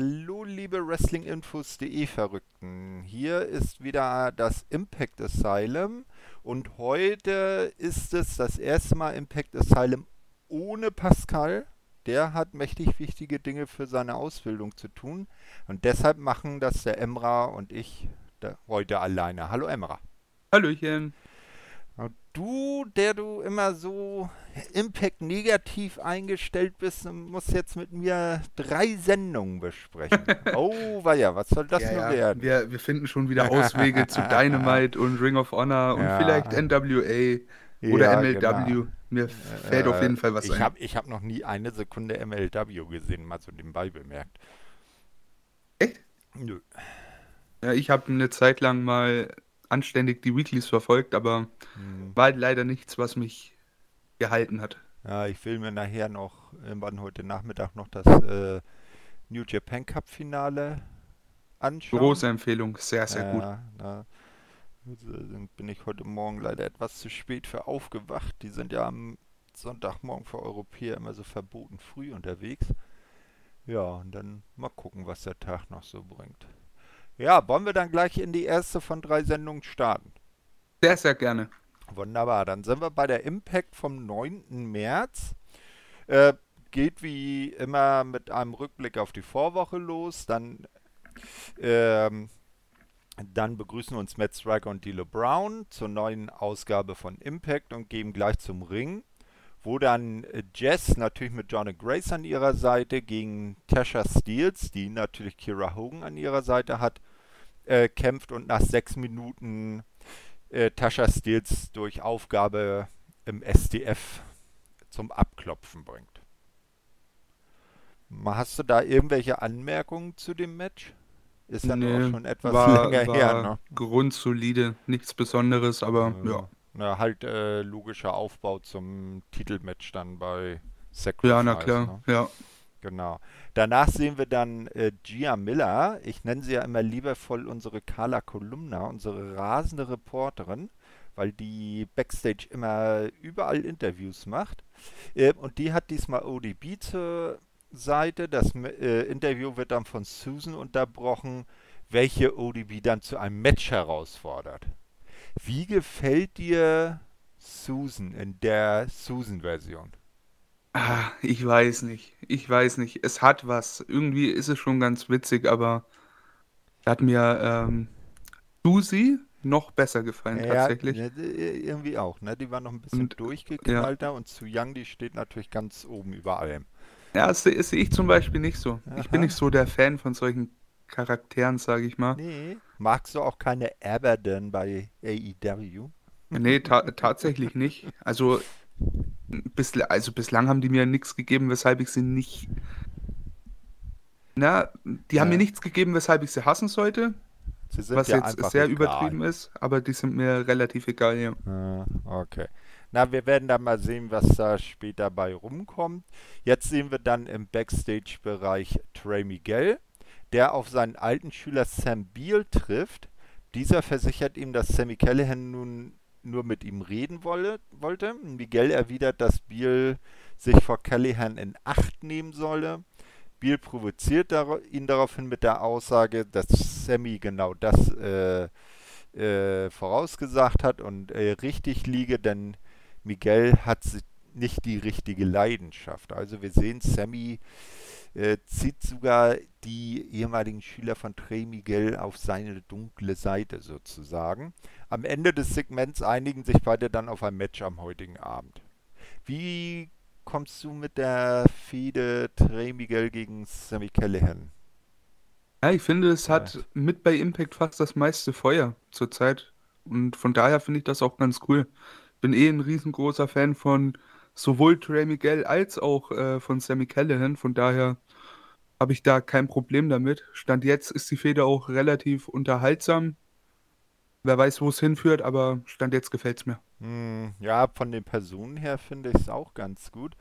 Hallo liebe Wrestlinginfos.de Verrückten. Hier ist wieder das Impact Asylum und heute ist es das erste Mal Impact Asylum ohne Pascal. Der hat mächtig wichtige Dinge für seine Ausbildung zu tun und deshalb machen das der Emra und ich heute alleine. Hallo Emra. Hallöchen. Du, der du immer so Impact negativ eingestellt bist, musst jetzt mit mir drei Sendungen besprechen. oh, ja, was soll das ja, nur ja. werden? Wir, wir finden schon wieder Auswege zu Dynamite und Ring of Honor und ja. vielleicht NWA oder MLW. Genau. Mir fällt äh, auf jeden Fall was ich ein. Hab, ich habe noch nie eine Sekunde MLW gesehen, mal so nebenbei bemerkt. Echt? Nö. Ja, ich habe eine Zeit lang mal anständig die Weeklies verfolgt, aber hm. war halt leider nichts, was mich gehalten hat. Ja, ich will mir nachher noch, irgendwann heute Nachmittag noch das äh, New Japan Cup Finale anschauen. Große Empfehlung, sehr, sehr ja, gut. Da bin ich heute Morgen leider etwas zu spät für aufgewacht. Die sind ja am Sonntagmorgen für Europäer immer so verboten früh unterwegs. Ja, und dann mal gucken, was der Tag noch so bringt. Ja, wollen wir dann gleich in die erste von drei Sendungen starten? Sehr, sehr gerne. Wunderbar, dann sind wir bei der Impact vom 9. März. Äh, geht wie immer mit einem Rückblick auf die Vorwoche los. Dann, ähm, dann begrüßen uns Matt Striker und Dilo Brown zur neuen Ausgabe von Impact und gehen gleich zum Ring, wo dann Jess natürlich mit John Grace an ihrer Seite gegen Tasha Steels, die natürlich Kira Hogan an ihrer Seite hat, äh, kämpft und nach sechs Minuten äh, Tascha Steels durch Aufgabe im SDF zum Abklopfen bringt. Hast du da irgendwelche Anmerkungen zu dem Match? Ist ja nee, auch schon etwas war, länger war her. Ne? Grundsolide, nichts Besonderes, aber äh, ja. Na, halt äh, logischer Aufbau zum Titelmatch dann bei Sacrifice. Ja, na klar, ne? ja. Genau. Danach sehen wir dann äh, Gia Miller. Ich nenne sie ja immer liebevoll unsere Carla Kolumna, unsere rasende Reporterin, weil die Backstage immer überall Interviews macht. Äh, und die hat diesmal ODB zur Seite. Das äh, Interview wird dann von Susan unterbrochen, welche ODB dann zu einem Match herausfordert. Wie gefällt dir Susan in der Susan-Version? Ah, ich weiß nicht. Ich weiß nicht. Es hat was. Irgendwie ist es schon ganz witzig, aber hat mir ähm, Susi noch besser gefallen ja, tatsächlich. Ja, irgendwie auch, ne? Die war noch ein bisschen und, durchgeknallter ja. und Su Young, die steht natürlich ganz oben über allem. Ja, das, sehe ich zum Beispiel nicht so. Aha. Ich bin nicht so der Fan von solchen Charakteren, sage ich mal. Nee. Magst du auch keine Abaddon bei AEW? Nee, ta tatsächlich nicht. Also Bisl also bislang haben die mir nichts gegeben, weshalb ich sie nicht. Na, die ja. haben mir nichts gegeben, weshalb ich sie hassen sollte. Sie was jetzt sehr egal. übertrieben ist, aber die sind mir relativ egal, ja. Ah, okay. Na, wir werden dann mal sehen, was da später bei rumkommt. Jetzt sehen wir dann im Backstage-Bereich Trey Miguel, der auf seinen alten Schüler Sam Beal trifft. Dieser versichert ihm, dass Sammy Callahan nun nur mit ihm reden wolle, wollte. Miguel erwidert, dass Biel sich vor Callahan in Acht nehmen solle. Biel provoziert ihn daraufhin mit der Aussage, dass Sammy genau das äh, äh, vorausgesagt hat und äh, richtig liege, denn Miguel hat nicht die richtige Leidenschaft. Also wir sehen, Sammy äh, zieht sogar die ehemaligen Schüler von Trey Miguel auf seine dunkle Seite sozusagen. Am Ende des Segments einigen sich beide dann auf ein Match am heutigen Abend. Wie kommst du mit der Fehde Trey Miguel gegen Sammy Callahan? Ja, ich finde, es hat ja. mit bei Impact fast das meiste Feuer zurzeit. Und von daher finde ich das auch ganz cool. Bin eh ein riesengroßer Fan von sowohl Trey Miguel als auch äh, von Sammy Callahan. Von daher habe ich da kein Problem damit. Stand jetzt ist die Feder auch relativ unterhaltsam. Wer weiß, wo es hinführt, aber Stand jetzt gefällt es mir. Hm, ja, von den Personen her finde ich es auch ganz gut.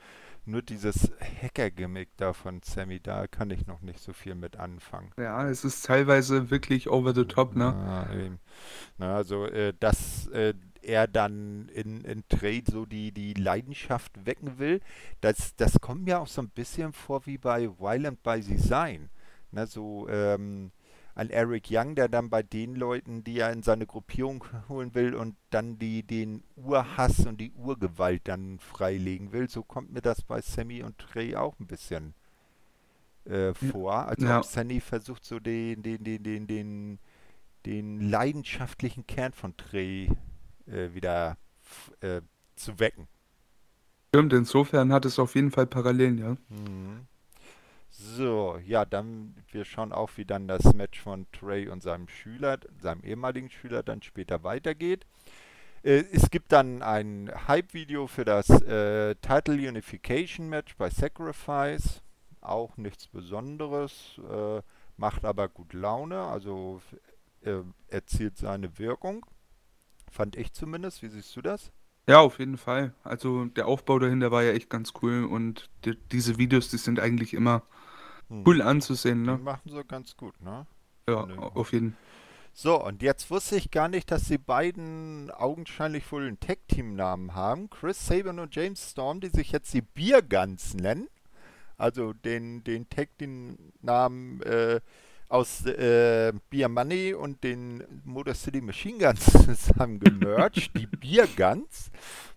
Nur dieses Hacker-Gimmick da von Sammy, da kann ich noch nicht so viel mit anfangen. Ja, es ist teilweise wirklich over the top, ne? Ja, Na, also, äh, das, äh, er dann in, in Trade so die, die Leidenschaft wecken will. Das, das kommt mir auch so ein bisschen vor wie bei Violent by Design. Ne, so ähm, ein Eric Young, der dann bei den Leuten, die er in seine Gruppierung holen will und dann die den Urhass und die Urgewalt dann freilegen will. So kommt mir das bei Sammy und Trey auch ein bisschen äh, vor. Also Ja. Sammy versucht so den, den, den, den, den, den leidenschaftlichen Kern von Trey äh, wieder äh, zu wecken. Stimmt, insofern hat es auf jeden Fall Parallelen, ja. Mhm. So, ja, dann wir schauen auch, wie dann das Match von Trey und seinem Schüler, seinem ehemaligen Schüler, dann später weitergeht. Äh, es gibt dann ein Hype-Video für das äh, Title Unification Match bei Sacrifice. Auch nichts Besonderes, äh, macht aber gut Laune, also äh, erzielt seine Wirkung. Fand ich zumindest. Wie siehst du das? Ja, auf jeden Fall. Also der Aufbau dahinter war ja echt ganz cool und die, diese Videos, die sind eigentlich immer Hm. cool anzusehen, Die ne? machen sie ganz gut, ne? Ja, auf jeden So, und jetzt wusste ich gar nicht, dass die beiden augenscheinlich wohl einen Tag-Team-Namen haben. Chris Sabin und James Storm, die sich jetzt die Beer Guns nennen. Also den, den Tag-Team-Namen äh, aus äh, Beer Money und den Motor City Machine Guns zusammen gemerged. die Beer Guns.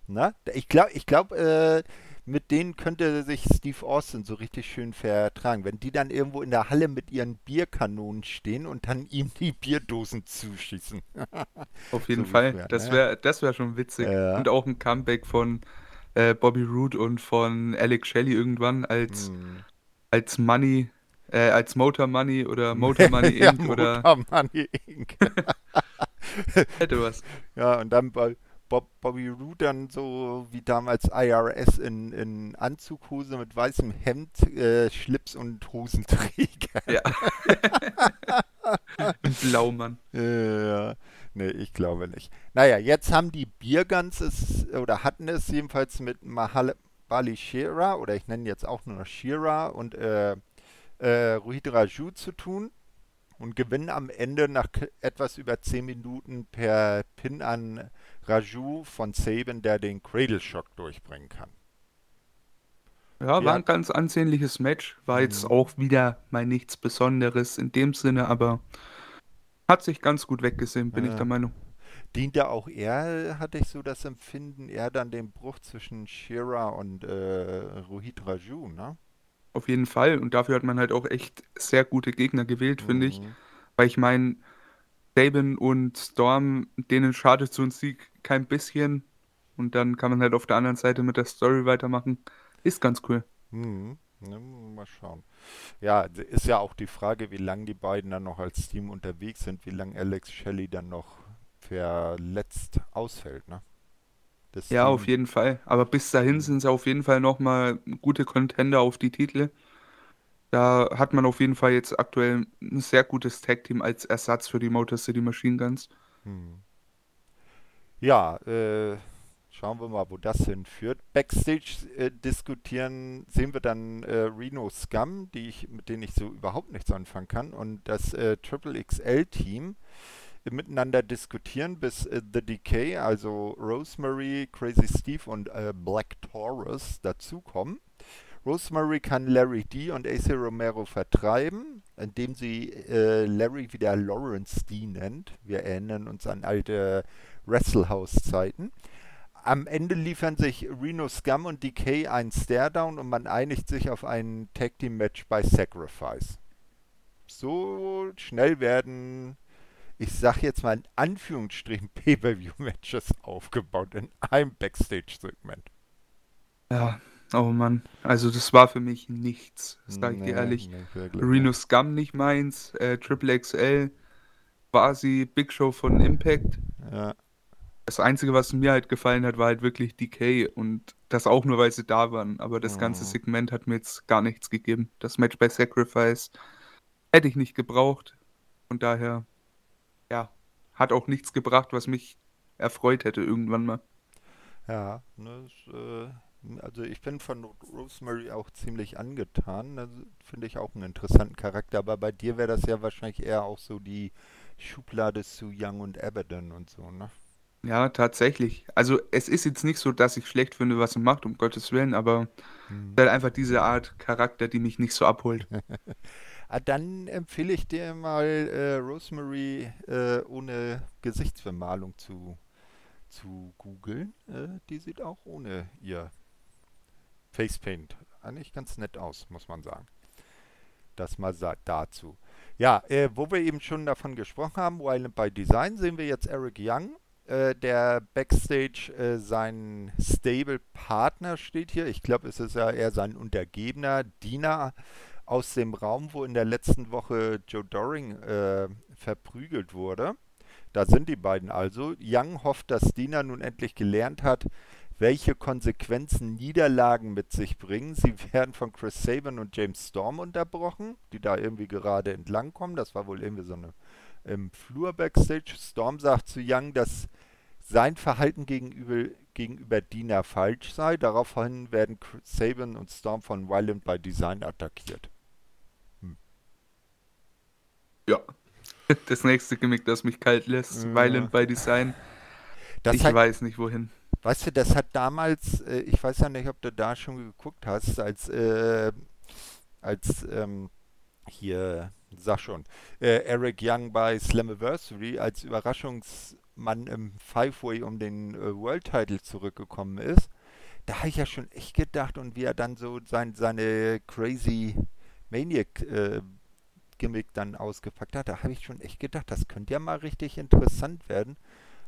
Na, ich glaube, ich glaub, äh, mit denen könnte sich Steve Austin so richtig schön vertragen. Wenn die dann irgendwo in der Halle mit ihren Bierkanonen stehen und dann ihm die Bierdosen zuschießen. Auf jeden wie Fall. früher, Das ne? wäre das wär schon witzig. Ja. Und auch ein Comeback von äh, Bobby Roode und von Alex Shelley irgendwann als, Hm. als Money, äh, als Motor Money oder Motor Money ja, Inc. oder Motor Money Inc. hätte was. Ja, und dann bei Bob, Bobby Roode dann so wie damals IRS in, in Anzughose mit weißem Hemd, äh, Schlips und Hosenträger. Ja. Ein Blaumann. Ja. Nee, ich glaube nicht. Naja, jetzt haben die Bierguns es, oder hatten es jedenfalls mit Mahal Bali Shira, oder ich nenne jetzt auch nur noch Shira und äh, äh, Rohit Raju zu tun und gewinnen am Ende nach etwas über 10 Minuten per Pin an Raju von Saban, der den Cradle Shock durchbringen kann. Ja, war Ja. ein ganz ansehnliches Match. War jetzt Mhm. auch wieder mal nichts Besonderes in dem Sinne, aber hat sich ganz gut weggesehen, bin ich Ja. der Meinung. Diente auch er, hatte ich so das Empfinden, er dann den Bruch zwischen Shira und äh, Rohit Raju, ne? Auf jeden Fall. Und dafür hat man halt auch echt sehr gute Gegner gewählt, finde ich. Mhm. Weil ich meine, Sabin und Storm, denen schadet so ein Sieg kein bisschen. Und dann kann man halt auf der anderen Seite mit der Story weitermachen. Ist ganz cool. Mhm. Ne, mal schauen. Ja, ist ja auch die Frage, wie lange die beiden dann noch als Team unterwegs sind, wie lange Alex Shelley dann noch verletzt ausfällt, ne? Ja, auf jeden Fall. Aber bis dahin sind sie auf jeden Fall nochmal gute Contender auf die Titel. Da hat man auf jeden Fall jetzt aktuell ein sehr gutes Tag-Team als Ersatz für die Motor City Machine Guns. Hm. Ja, äh, schauen wir mal, wo das hinführt. Backstage äh, diskutieren sehen wir dann äh, Reno Scum, die ich, mit denen ich so überhaupt nichts anfangen kann, und das äh, Triple XL Team miteinander diskutieren, bis äh, The Decay, also Rosemary, Crazy Steve und äh, Black Taurus dazukommen. Rosemary kann Larry D und AC Romero vertreiben, indem sie äh, Larry wieder Lawrence D nennt. Wir erinnern uns an alte Wrestlehouse-Zeiten. Am Ende liefern sich Reno Scum und Decay einen Staredown und man einigt sich auf ein Tag Team Match bei Sacrifice. So schnell werden, ich sag jetzt mal in Anführungsstrichen, Pay-Per-View-Matches aufgebaut in einem Backstage-Segment. Ja, oh Mann. Also das war für mich nichts, sag ich Nee, dir ehrlich. wirklich, Reno? Scum nicht meins, äh, Triple XL, quasi Big Show von Impact. Ja, Das Einzige, was mir halt gefallen hat, war halt wirklich Decay und das auch nur, weil sie da waren. Aber das ganze Mhm. Segment hat mir jetzt gar nichts gegeben. Das Match bei Sacrifice hätte ich nicht gebraucht. Von daher, ja, hat auch nichts gebracht, was mich erfreut hätte irgendwann mal. ja, ne, ist, äh, also ich bin von Rosemary auch ziemlich angetan. Also Finde ich auch einen interessanten Charakter, aber bei dir wäre das ja wahrscheinlich eher auch so die Schublade zu Young und Abaddon und so, ne? Ja, tatsächlich. Also es ist jetzt nicht so, dass ich schlecht finde, was er macht, um Gottes Willen, aber Hm. halt einfach diese Art Charakter, die mich nicht so abholt. Ah, dann empfehle ich dir mal äh, Rosemary äh, ohne Gesichtsbemalung zu, zu googeln. Äh, die sieht auch ohne ihr Facepaint eigentlich ganz nett aus, muss man sagen. Das mal dazu. Ja, äh, wo wir eben schon davon gesprochen haben, Violent by Design, sehen wir jetzt Eric Young, äh, der Backstage äh, sein Stable-Partner steht hier. Ich glaube, es ist ja eher sein Untergebener, Diener aus dem Raum, wo in der letzten Woche Joe Doring äh, verprügelt wurde. Da sind die beiden also. Young hofft, dass Dina nun endlich gelernt hat, welche Konsequenzen Niederlagen mit sich bringen. Sie werden von Chris Sabin und James Storm unterbrochen, die da irgendwie gerade entlang kommen. Das war wohl irgendwie so eine im Flur Backstage. Storm sagt zu Young, dass sein Verhalten gegenüber, gegenüber Dina falsch sei. Daraufhin werden Sabin und Storm von Violent by Design attackiert. Ja. Das nächste Gimmick, das mich kalt lässt. Ja. Violent by Design. Das ich hat, weiß nicht wohin. Weißt du, das hat damals, äh, ich weiß ja nicht, ob du da schon geguckt hast, als, äh, als ähm, hier, sag schon, äh, Eric Young bei Slammiversary als Überraschungsmann im Five-Way um den äh, World Title zurückgekommen ist. Da habe ich ja schon echt gedacht und wie er dann so sein, seine crazy Maniac äh, Gimmick dann ausgepackt hat, da habe ich schon echt gedacht, das könnte ja mal richtig interessant werden.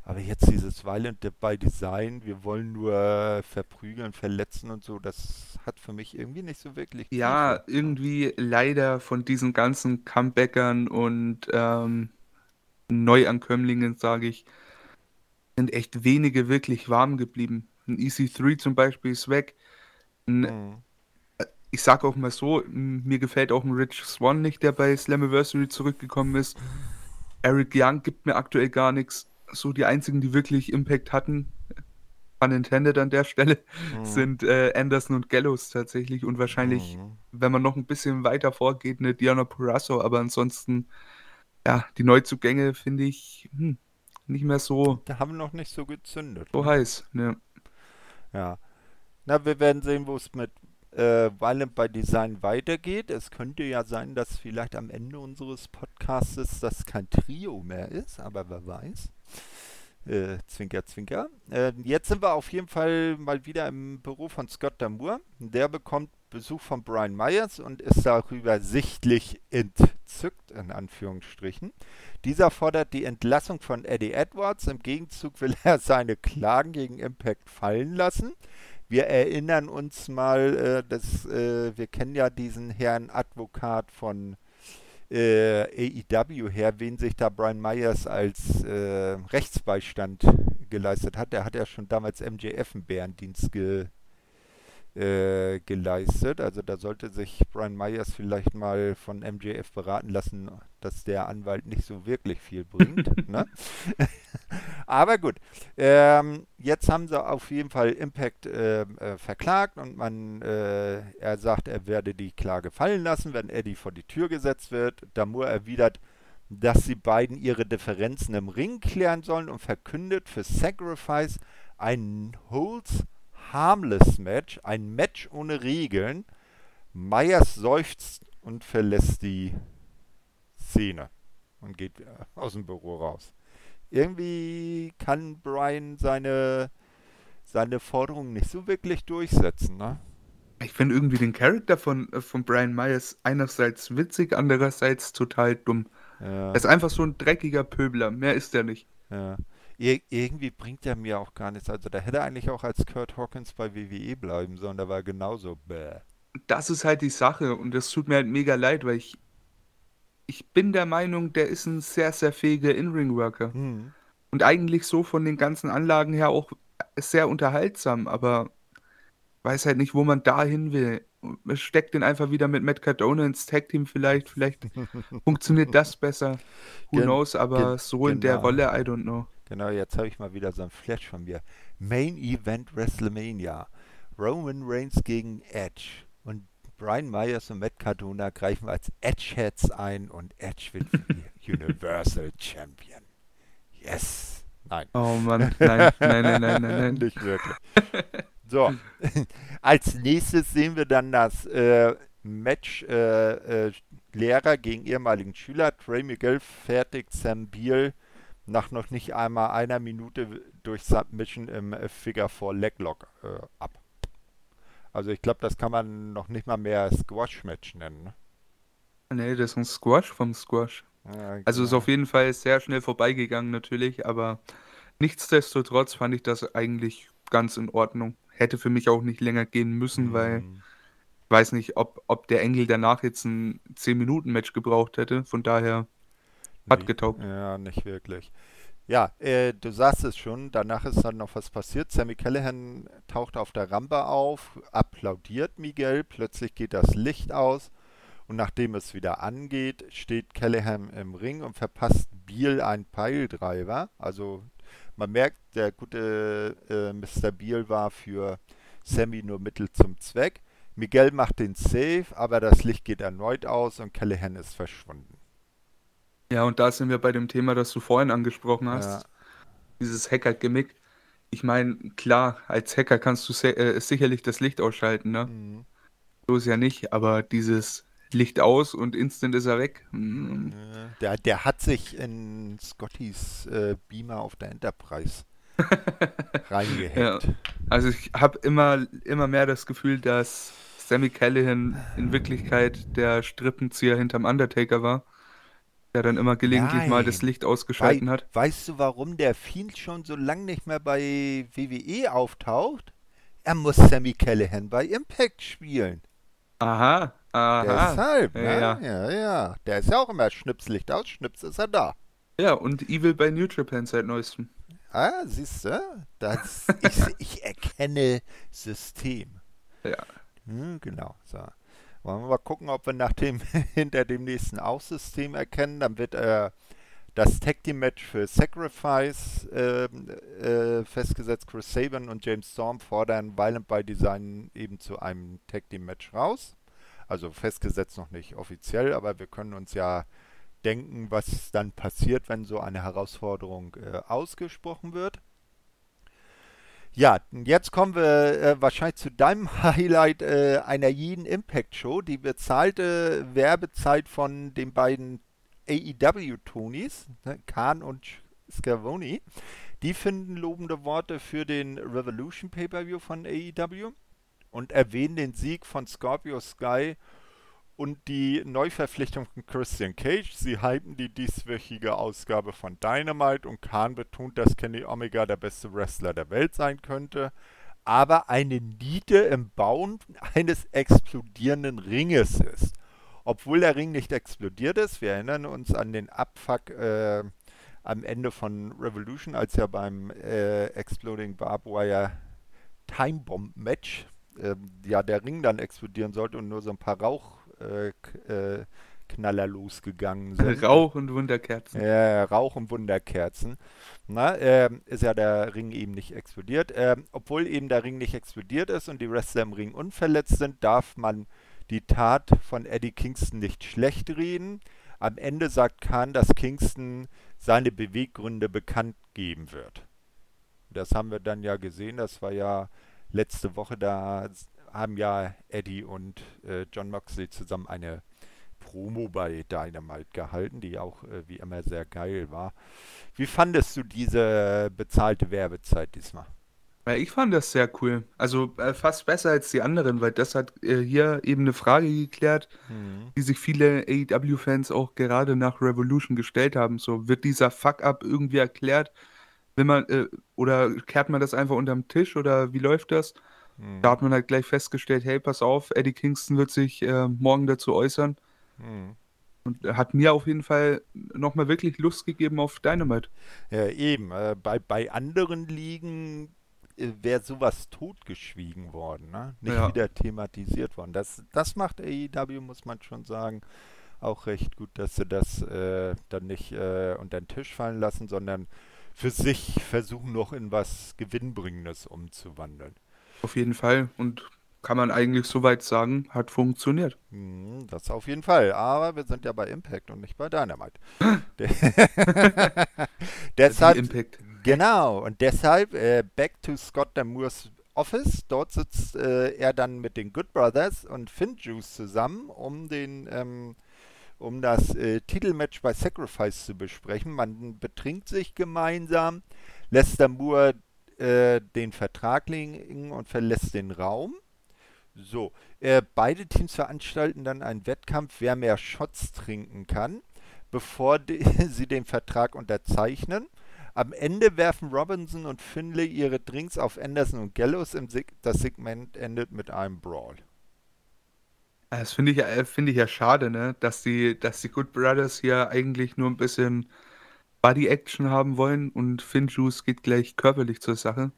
Aber jetzt dieses Violent by Design, wir wollen nur verprügeln, verletzen und so, das hat für mich irgendwie nicht so wirklich. Ja, Tiefe. irgendwie leider von diesen ganzen Comebackern und ähm, Neuankömmlingen, sage ich, sind echt wenige wirklich warm geblieben. Ein EC3 zum Beispiel ist weg. Ein, mhm. Ich sage auch mal so, mir gefällt auch ein Rich Swan nicht, der bei Slammiversary zurückgekommen ist. Eric Young gibt mir aktuell gar nichts so die einzigen, die wirklich Impact hatten, unintended an der Stelle, mhm. sind äh, Anderson und Gallows tatsächlich und wahrscheinlich, mhm. wenn man noch ein bisschen weiter vorgeht, eine Diana Purasso, aber ansonsten, ja, die Neuzugänge finde ich hm, nicht mehr so. Da haben wir noch nicht so gezündet. So ne? heiß, ne. Ja. Na, wir werden sehen, wo es mit äh, Violent by Design weitergeht. Es könnte ja sein, dass vielleicht am Ende unseres Podcasts das kein Trio mehr ist, aber wer weiß. Äh, zwinker, zwinker. Äh, jetzt sind wir auf jeden Fall mal wieder im Büro von Scott Damour. Der bekommt Besuch von Brian Myers und ist darüber sichtlich entzückt, in Anführungsstrichen. Dieser fordert die Entlassung von Eddie Edwards. Im Gegenzug will er seine Klagen gegen Impact fallen lassen. Wir erinnern uns mal, äh, dass äh, wir kennen ja diesen Herrn Advokat von äh, AEW her, wen sich da Brian Myers als äh, Rechtsbeistand geleistet hat. Der hat ja schon damals MJF einen Bärendienst ge, äh, geleistet. Also da sollte sich Brian Myers vielleicht mal von MJF beraten lassen, dass der Anwalt nicht so wirklich viel bringt. ne? Aber gut, ähm, jetzt haben sie auf jeden Fall Impact äh, äh, verklagt und man, äh, er sagt, er werde die Klage fallen lassen, wenn Eddie vor die Tür gesetzt wird. Damur erwidert, dass sie beiden ihre Differenzen im Ring klären sollen und verkündet für Sacrifice ein Holds Harmless Match, ein Match ohne Regeln. Myers seufzt und verlässt die Szene und geht aus dem Büro raus irgendwie kann Brian seine, seine Forderungen nicht so wirklich durchsetzen, ne? Ich finde irgendwie den Charakter von, äh, von Brian Myers einerseits witzig, andererseits total dumm. Ja. Er ist einfach so ein dreckiger Pöbler, mehr ist er nicht. Ja. Ir irgendwie bringt er mir auch gar nichts. Also da hätte er eigentlich auch als Kurt Hawkins bei WWE bleiben sollen, da war genauso bäh. Das ist halt die Sache und das tut mir halt mega leid, weil ich ich bin der Meinung, der ist ein sehr, sehr fähiger In-Ring-Worker. Mhm. Und eigentlich so von den ganzen Anlagen her auch sehr unterhaltsam, aber weiß halt nicht, wo man da hin will. Steckt den einfach wieder mit Matt Cardona ins Tag-Team vielleicht, vielleicht funktioniert das besser. Who Gen knows, aber so genau. in der genau. Rolle, I don't know. Genau, jetzt habe ich mal wieder so ein Flash von mir. Main Event WrestleMania. Roman Reigns gegen Edge. Und Brian Myers und Matt Cardona greifen als Edgeheads ein und Edge wird Universal Champion. Yes. Nein. Oh Mann, nein, nein, nein, nein, nein, nein. Nicht wirklich. So, als nächstes sehen wir dann das äh, Match äh, äh, Lehrer gegen ehemaligen Schüler. Trey Miguel fertigt Sam Beal nach noch nicht einmal einer Minute durch Submission im Figure 4 Leglock äh, ab. Also ich glaube, das kann man noch nicht mal mehr Squash-Match nennen. Ne? Nee, das ist ein Squash vom Squash. Ja, also ist genau. auf jeden Fall sehr schnell vorbeigegangen natürlich, aber nichtsdestotrotz fand ich das eigentlich ganz in Ordnung. Hätte für mich auch nicht länger gehen müssen, mhm. weil ich weiß nicht, ob, ob der Engel danach jetzt ein 10-Minuten-Match gebraucht hätte. Von daher hat nee, getaugt. Ja, nicht wirklich. Ja, äh, du sagst es schon, danach ist dann noch was passiert. Sammy Callahan taucht auf der Rampe auf, applaudiert Miguel, plötzlich geht das Licht aus und nachdem es wieder angeht, steht Callahan im Ring und verpasst Beal einen Piledriver. Also man merkt, der gute äh, Mr. Beal war für Sammy nur Mittel zum Zweck. Miguel macht den Save, aber das Licht geht erneut aus und Callahan ist verschwunden. Ja, und da sind wir bei dem Thema, das du vorhin angesprochen hast. Ja. Dieses Hacker-Gimmick. Ich meine, klar, als Hacker kannst du äh, sicherlich das Licht ausschalten, ne? Mhm. So ist ja nicht, aber dieses Licht aus und instant ist er weg. Mhm. Der, der hat sich in Scottys äh, Beamer auf der Enterprise reingehängt. Ja. Also ich habe immer, immer mehr das Gefühl, dass Sammy Callahan in Wirklichkeit der Strippenzieher hinterm Undertaker war der dann immer gelegentlich Nein. mal das Licht ausgeschalten Wei hat. Weißt du, warum der Fiend schon so lange nicht mehr bei WWE auftaucht? Er muss Sammy Callahan bei Impact spielen. Aha, aha. Deshalb, ne? ja. ja, ja. Der ist ja auch immer Schnipslicht aus, Schnips ist er da. Ja, und Evil bei New Japan seit neuestem. Ah, siehst du? Das, ich, ich erkenne System. Ja. Hm, genau, so. Wollen wir mal gucken, ob wir nach dem hinter dem nächsten Auch-System erkennen. Dann wird äh, das Tag Team Match für Sacrifice äh, äh, festgesetzt. Chris Sabin und James Storm fordern Violent by Design eben zu einem Tag Team Match raus. Also festgesetzt noch nicht offiziell, aber wir können uns ja denken, was dann passiert, wenn so eine Herausforderung äh, ausgesprochen wird. Ja, jetzt kommen wir äh, wahrscheinlich zu deinem Highlight äh, einer jeden Impact-Show, die bezahlte Werbezeit von den beiden AEW-Tonis, ne, Khan und Scavoni. Die finden lobende Worte für den Revolution Pay-Per-View von AEW und erwähnen den Sieg von Scorpio Sky und die Neuverpflichtung von Christian Cage. Sie hypen die dieswöchige Ausgabe von Dynamite und Khan betont, dass Kenny Omega der beste Wrestler der Welt sein könnte, aber eine Niete im Bauen eines explodierenden Ringes ist. Obwohl der Ring nicht explodiert ist, wir erinnern uns an den Abfuck äh, am Ende von Revolution, als ja beim äh, Exploding Barbed Wire Time Bomb Match äh, ja der Ring dann explodieren sollte und nur so ein paar Rauch äh, äh, Knaller losgegangen sind. Rauch und Wunderkerzen. Ja, Rauch und Wunderkerzen. Na, äh, ist ja der Ring eben nicht explodiert. Äh, obwohl eben der Ring nicht explodiert ist und die Wrestler im Ring unverletzt sind, darf man die Tat von Eddie Kingston nicht schlecht reden. Am Ende sagt Khan, dass Kingston seine Beweggründe bekannt geben wird. Das haben wir dann ja gesehen, das war ja letzte Woche, da haben ja Eddie und äh, John Moxley zusammen eine Promo bei Dynamite gehalten, die auch äh, wie immer sehr geil war. Wie fandest du diese bezahlte Werbezeit diesmal? Ja, ich fand das sehr cool. Also äh, fast besser als die anderen, weil das hat äh, hier eben eine Frage geklärt, mhm. die sich viele AEW-Fans auch gerade nach Revolution gestellt haben. So, wird dieser Fuck-up irgendwie erklärt? Will man, äh, oder kehrt man das einfach unterm Tisch oder wie läuft das? Mhm. Da hat man halt gleich festgestellt, hey, pass auf, Eddie Kingston wird sich äh, morgen dazu äußern. Mhm. Und hat mir auf jeden Fall nochmal wirklich Lust gegeben auf Dynamite. Ja, eben. Äh, bei, bei anderen Ligen äh, wäre sowas totgeschwiegen worden, ne? nicht ja. wieder thematisiert worden. Das, das macht AEW, muss man schon sagen, auch recht gut, dass sie das äh, dann nicht äh, unter den Tisch fallen lassen, sondern für sich versuchen noch in was Gewinnbringendes umzuwandeln. Auf jeden Fall. Und kann man eigentlich soweit sagen, hat funktioniert. Hm, das auf jeden Fall. Aber wir sind ja bei Impact und nicht bei Dynamite. deshalb, Impact. Genau. Und deshalb äh, back to Scott Damours Office. Dort sitzt äh, er dann mit den Good Brothers und Finn Juice zusammen, um den ähm, um das äh, Titelmatch bei Sacrifice zu besprechen. Man betrinkt sich gemeinsam, lässt Moore äh, den Vertrag legen und verlässt den Raum. So, äh, beide Teams veranstalten dann einen Wettkampf, wer mehr Shots trinken kann, bevor die, sie den Vertrag unterzeichnen. Am Ende werfen Robinson und Finlay ihre Drinks auf Anderson und Gallows. Seg das Segment endet mit einem Brawl. Das finde ich, äh, find ich ja schade, ne? dass, die, dass die Good Brothers hier eigentlich nur ein bisschen Body-Action haben wollen und Finjuice geht gleich körperlich zur Sache.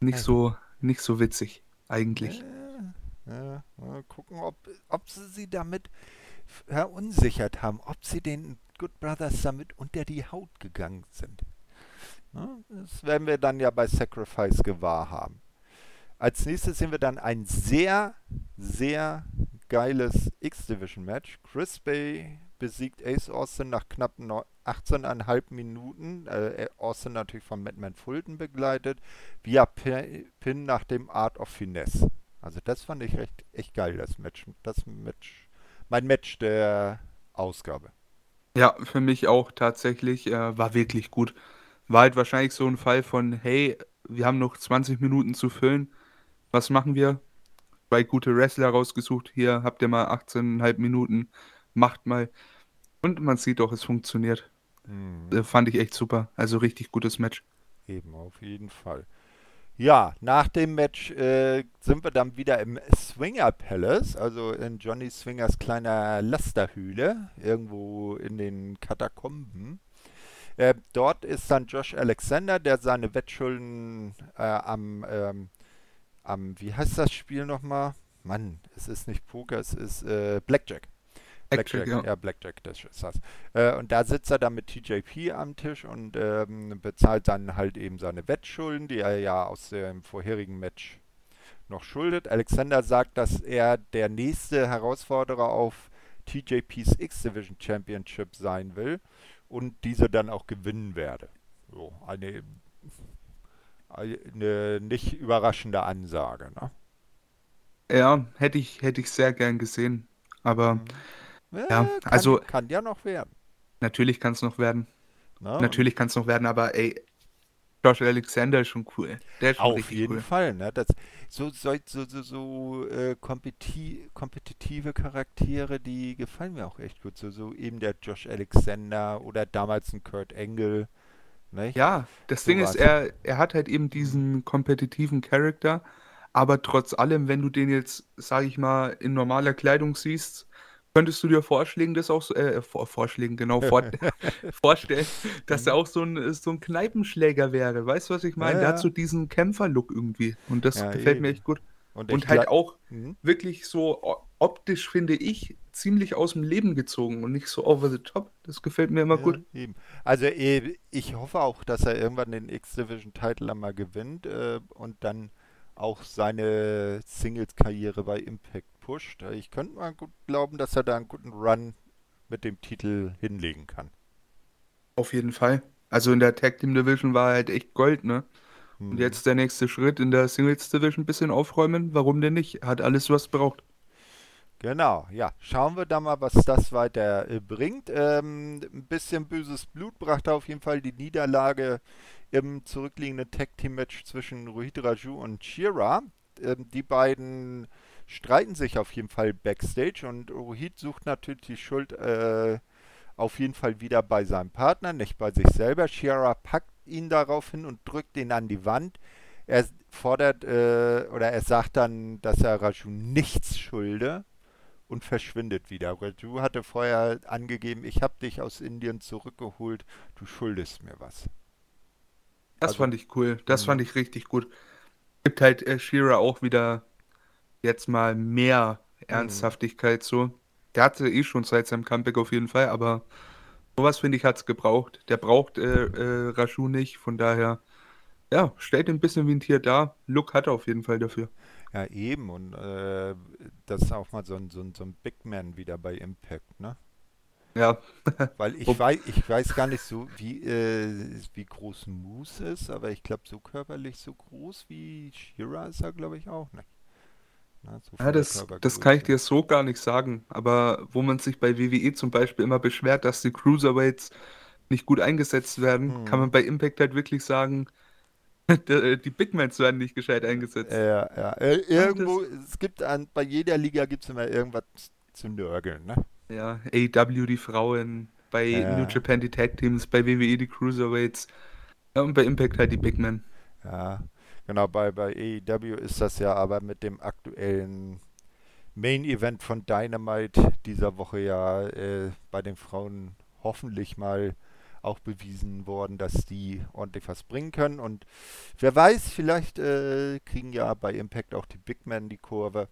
Nicht so, nicht so witzig, eigentlich. Ja, ja, mal gucken, ob, ob sie sie damit verunsichert haben, ob sie den Good Brothers damit unter die Haut gegangen sind. Das werden wir dann ja bei Sacrifice gewahr haben. Als nächstes sehen wir dann ein sehr, sehr geiles X-Division-Match. Chris Bay besiegt Ace Austin nach knapp 18,5 Minuten. Äh, Austin natürlich von Madman Fulton begleitet. Via Pin nach dem Art of Finesse. Also das fand ich recht, echt geil, das Match. Das Match, mein Match der Ausgabe. Ja, für mich auch tatsächlich. Äh, war wirklich gut. War halt wahrscheinlich so ein Fall von, hey, wir haben noch 20 Minuten zu füllen was machen wir? Zwei gute Wrestler rausgesucht. Hier habt ihr mal 18,5 Minuten. Macht mal. Und man sieht auch, es funktioniert. Mhm. Äh, fand ich echt super. Also richtig gutes Match. Eben, auf jeden Fall. Ja, nach dem Match äh, sind wir dann wieder im Swinger Palace, also in Johnny Swingers kleiner Lasterhöhle, irgendwo in den Katakomben. Äh, dort ist dann Josh Alexander, der seine Wettschulden äh, am ähm, am, wie heißt das Spiel nochmal? Mann, es ist nicht Poker, es ist äh, Blackjack. Blackjack, ja. ja. Blackjack, das ist das. Äh, und da sitzt er dann mit TJP am Tisch und ähm, bezahlt dann halt eben seine Wettschulden, die er ja aus dem vorherigen Match noch schuldet. Alexander sagt, dass er der nächste Herausforderer auf TJPs X-Division Championship sein will und diese dann auch gewinnen werde. So, eine eine nicht überraschende Ansage. Ne? Ja, hätte ich, hätte ich sehr gern gesehen. Aber mhm. Ja, ja kann, also. Kann ja noch werden. Natürlich kann es noch werden. Na, natürlich kann es noch werden, aber ey, Josh Alexander ist schon cool. Der ist schon Auf jeden cool. Fall, ne? Das, so so, so, so, so äh, kompeti kompetitive Charaktere, die gefallen mir auch echt gut. So, so eben der Josh Alexander oder damals ein Kurt Angle. Nicht? Ja, das so Ding ist, er, er hat halt eben diesen kompetitiven Charakter, aber trotz allem, wenn du den jetzt, sag ich mal, in normaler Kleidung siehst, könntest du dir vorschlagen, das auch so, äh, vor, vorschlagen, genau, vor, vorstellen, dass er mhm. auch so ein, so ein Kneipenschläger wäre. Weißt du, was ich meine? Ja, Der hat so diesen Kämpferlook irgendwie und das ja, gefällt eben. mir echt gut. Und, und halt auch mhm. wirklich so optisch, finde ich, ziemlich aus dem Leben gezogen und nicht so over the top. Das gefällt mir immer ja, gut. Eben. Also eh, ich hoffe auch, dass er irgendwann den X-Division-Title einmal gewinnt äh, und dann auch seine Singles-Karriere bei Impact pusht. Ich könnte mal gut glauben, dass er da einen guten Run mit dem Titel hinlegen kann. Auf jeden Fall. Also in der Tag Team Division war er halt echt Gold, ne? Hm. Und jetzt der nächste Schritt in der Singles Division ein bisschen aufräumen. Warum denn nicht? Hat alles, was braucht. Genau, ja. Schauen wir da mal, was das weiter äh, bringt. Ähm, ein bisschen böses Blut brachte auf jeden Fall die Niederlage im zurückliegenden Tag-Team-Match zwischen Rohit Raju und Shira. Ähm, die beiden streiten sich auf jeden Fall backstage und Rohit sucht natürlich die Schuld äh, auf jeden Fall wieder bei seinem Partner, nicht bei sich selber. Shira packt ihn daraufhin und drückt ihn an die Wand. Er fordert äh, oder er sagt dann, dass er Raju nichts schulde und verschwindet wieder. Du hatte vorher angegeben, ich habe dich aus Indien zurückgeholt, du schuldest mir was. Das also, fand ich cool, das mhm. fand ich richtig gut. Gibt halt äh, Shira auch wieder jetzt mal mehr mhm. Ernsthaftigkeit so. Der hatte eh schon seit seinem Comeback auf jeden Fall, aber sowas finde ich hat es gebraucht. Der braucht äh, äh, Rashu nicht, von daher, ja, stellt ein bisschen wie ein Tier dar. Look hat er auf jeden Fall dafür. Ja, eben. Und äh, das ist auch mal so ein, so, ein, so ein Big Man wieder bei Impact, ne? Ja. Weil ich weiß, ich weiß gar nicht so, wie, äh, wie groß Moose ist, aber ich glaube, so körperlich so groß wie Shira ist er, glaube ich, auch nicht. Ne? So Ja, das, das kann ich dir so gar nicht sagen. Aber wo man sich bei WWE zum Beispiel immer beschwert, dass die Cruiserweights nicht gut eingesetzt werden, Hm. kann man bei Impact halt wirklich sagen, die Big Mans werden nicht gescheit eingesetzt. Ja, ja. Ir- Irgendwo, es gibt an, bei jeder Liga gibt es immer irgendwas zu nörgeln, ne? Ja, AEW die Frauen, bei Ja. New Japan die Tag Teams, bei WWE die Cruiserweights ja, und bei Impact halt die Big Men. Ja, genau, bei, bei AEW ist das ja aber mit dem aktuellen Main Event von Dynamite dieser Woche ja äh, bei den Frauen hoffentlich mal auch bewiesen worden, dass die ordentlich was bringen können. Und wer weiß, vielleicht äh, kriegen ja bei Impact auch die Big Men die Kurve.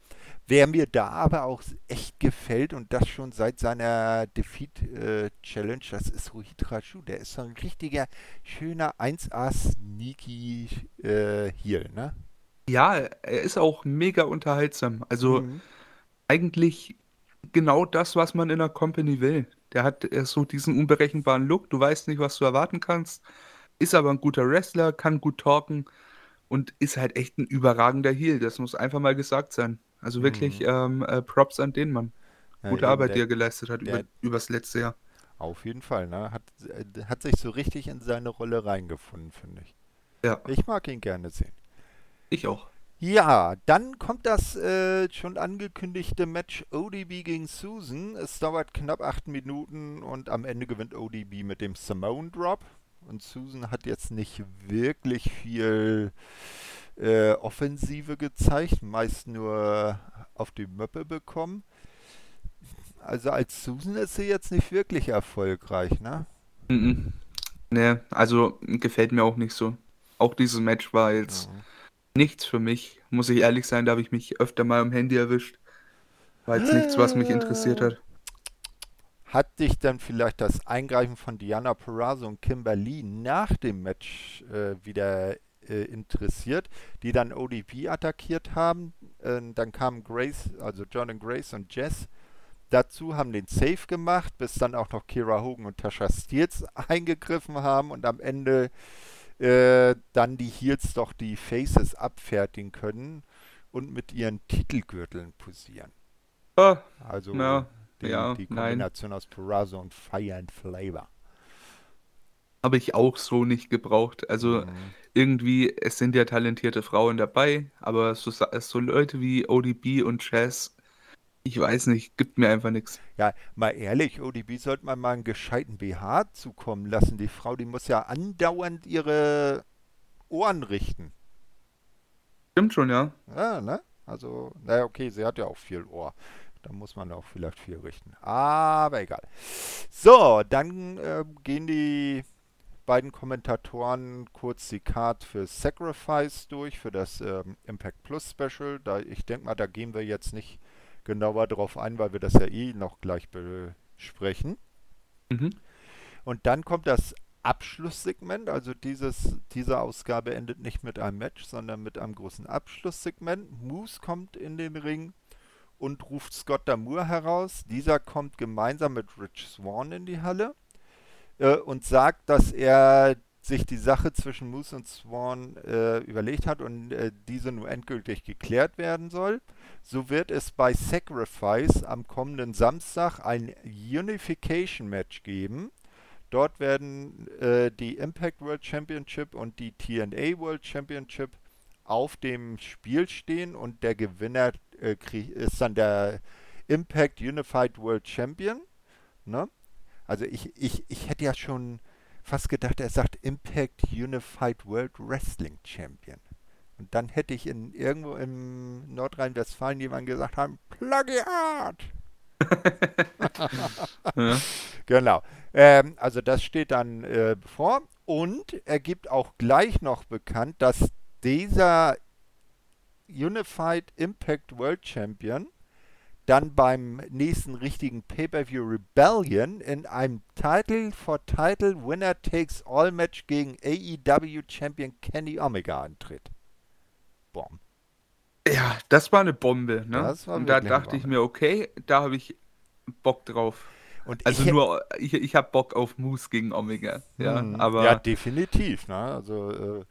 Wer mir da aber auch echt gefällt und das schon seit seiner Defeat äh, Challenge, das ist Rohit Raju. Der ist so ein richtiger, schöner 1A Sneaky äh, Heel, ne? Ja, er ist auch mega unterhaltsam. Also Mhm. eigentlich genau das, was man in einer Company will. Der hat äh, so diesen unberechenbaren Look, du weißt nicht, was du erwarten kannst, ist aber ein guter Wrestler, kann gut talken und ist halt echt ein überragender Heel. Das muss einfach mal gesagt sein. Also wirklich Mhm. ähm, äh, Props an den Mann. Ja, Gute Arbeit, der- die er geleistet hat der- über, übers letzte Jahr. Auf jeden Fall, ne? Hat, äh, hat sich so richtig in seine Rolle reingefunden, finde ich. Ja, Ich mag ihn gerne sehen. ich auch. Ja, dann kommt das äh, schon angekündigte Match ODB gegen Susan. Es dauert knapp acht Minuten und am Ende gewinnt ODB mit dem Simone Drop. Und Susan hat jetzt nicht wirklich viel äh, Offensive gezeigt, meist nur auf die Möppe bekommen. Also als Susan ist sie jetzt nicht wirklich erfolgreich, ne? Mhm. Nee, also gefällt mir auch nicht so. Auch dieses Match war jetzt Mhm. Nichts für mich. Muss ich ehrlich sein, da habe ich mich öfter mal am Handy erwischt. War jetzt nichts, was mich interessiert hat. Hat dich dann vielleicht das Eingreifen von Diana Perazzo und Kimberly nach dem Match äh, wieder äh, interessiert, die dann ODB attackiert haben? Äh, dann kamen Grace, also und Grace und Jess dazu, haben den Safe gemacht, bis dann auch noch Kira Hogan und Tasha Steels eingegriffen haben und am Ende äh, dann die Heels doch die Faces abfertigen können und mit ihren Titelgürteln posieren. Ah, Also Ja, die, ja, die nein. Kombination aus Perazzo und Fire and Flavor. habe ich auch so nicht gebraucht. Also Mhm. irgendwie, es sind ja talentierte Frauen dabei, aber so, so Leute wie ODB und Chess, ich weiß nicht, gibt mir einfach nichts. Ja, mal ehrlich, ODB sollte man mal einen gescheiten BH zukommen lassen. Die Frau, die muss ja andauernd ihre Ohren richten. Stimmt schon, ja. Ja, ne? Also, naja, okay, sie hat ja auch viel Ohr. Da muss man auch vielleicht viel richten. Aber egal. So, dann äh, gehen die beiden Kommentatoren kurz die Card für Sacrifice durch, für das ähm, Impact Plus Special. Da, ich denke mal, da gehen wir jetzt nicht genauer drauf ein, weil wir das ja eh noch gleich besprechen. Mhm. Und dann kommt das Abschlusssegment. Also dieses, diese Ausgabe endet nicht mit einem Match, sondern mit einem großen Abschlusssegment. Moose kommt in den Ring und ruft Scott Damour heraus. Dieser kommt gemeinsam mit Rich Swan in die Halle äh, und sagt, dass er sich die Sache zwischen Moose und Swan äh, überlegt hat und äh, diese nur endgültig geklärt werden soll. So wird es bei Sacrifice am kommenden Samstag ein Unification Match geben. Dort werden äh, die Impact World Championship und die TNA World Championship auf dem Spiel stehen und der Gewinner äh, ist dann der Impact Unified World Champion. Ne? Also ich, ich, ich hätte ja schon fast gedacht, er sagt Impact Unified World Wrestling Champion. Und dann hätte ich in irgendwo im Nordrhein-Westfalen jemand gesagt haben, Plagiat! Ja. Genau. Ähm, also das steht dann äh, bevor. Und er gibt auch gleich noch bekannt, dass dieser Unified Impact World Champion dann beim nächsten richtigen Pay-Per-View Rebellion in einem Title for Title Winner Takes All Match gegen AEW Champion Kenny Omega antritt. Boom. Ja, das war eine Bombe, ne? Und da dachte ich mir, okay, da habe ich Bock drauf. Und also ich, nur, ich, ich habe Bock auf Moose gegen Omega. Ja, mhm. aber ja definitiv. Ne? Also äh,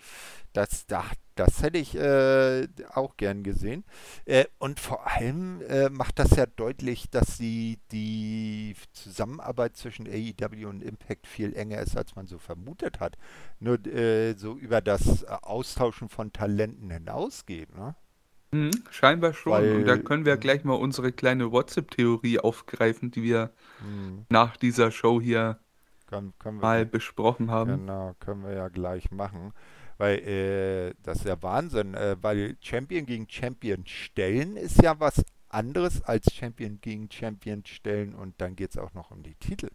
das, da, das hätte ich äh, auch gern gesehen. Äh, und vor allem äh, macht das ja deutlich, dass die, die Zusammenarbeit zwischen AEW und Impact viel enger ist, als man so vermutet hat. Nur äh, so über das Austauschen von Talenten hinausgeht. Ne? Mhm, scheinbar schon. Weil, und da können wir gleich mal unsere kleine WhatsApp-Theorie aufgreifen, die wir mh. nach dieser Show hier können, können mal besprochen haben. Genau, können wir ja gleich machen. Weil äh, das ist ja Wahnsinn, äh, weil Champion gegen Champion stellen ist ja was anderes als Champion gegen Champion stellen und dann geht es auch noch um die Titel.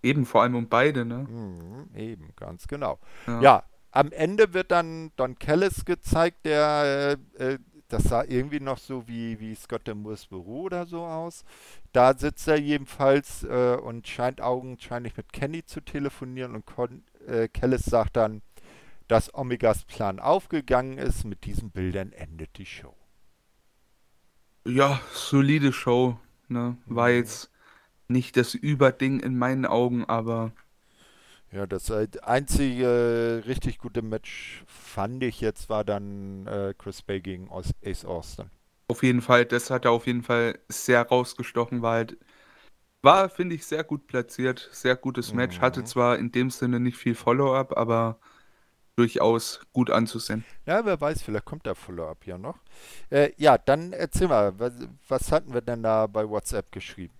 Eben, vor allem um beide, ne? Mhm, eben, ganz genau. Ja. ja. am Ende wird dann Don Callis gezeigt, der äh, äh das sah irgendwie noch so wie, wie Scott de Moores Büro oder so aus. Da sitzt er jedenfalls äh, und scheint augenscheinlich mit Kenny zu telefonieren und Con äh, Kellis sagt dann, dass Omegas Plan aufgegangen ist. Mit diesen Bildern endet die Show. Ja, solide Show. Ne? War mhm. jetzt nicht das Überding in meinen Augen, aber. Ja, das einzige richtig gute Match fand ich jetzt war dann äh, Chris Bay gegen Ace Austin. Auf jeden Fall, das hat er auf jeden Fall sehr rausgestochen, war halt, war, finde ich, sehr gut platziert, sehr gutes Match, mhm. hatte zwar in dem Sinne nicht viel Follow-up, aber durchaus gut anzusehen. Ja, wer weiß, vielleicht kommt der Follow-up ja noch. Äh, ja, dann erzähl mal, was, was, hatten wir denn da bei WhatsApp geschrieben?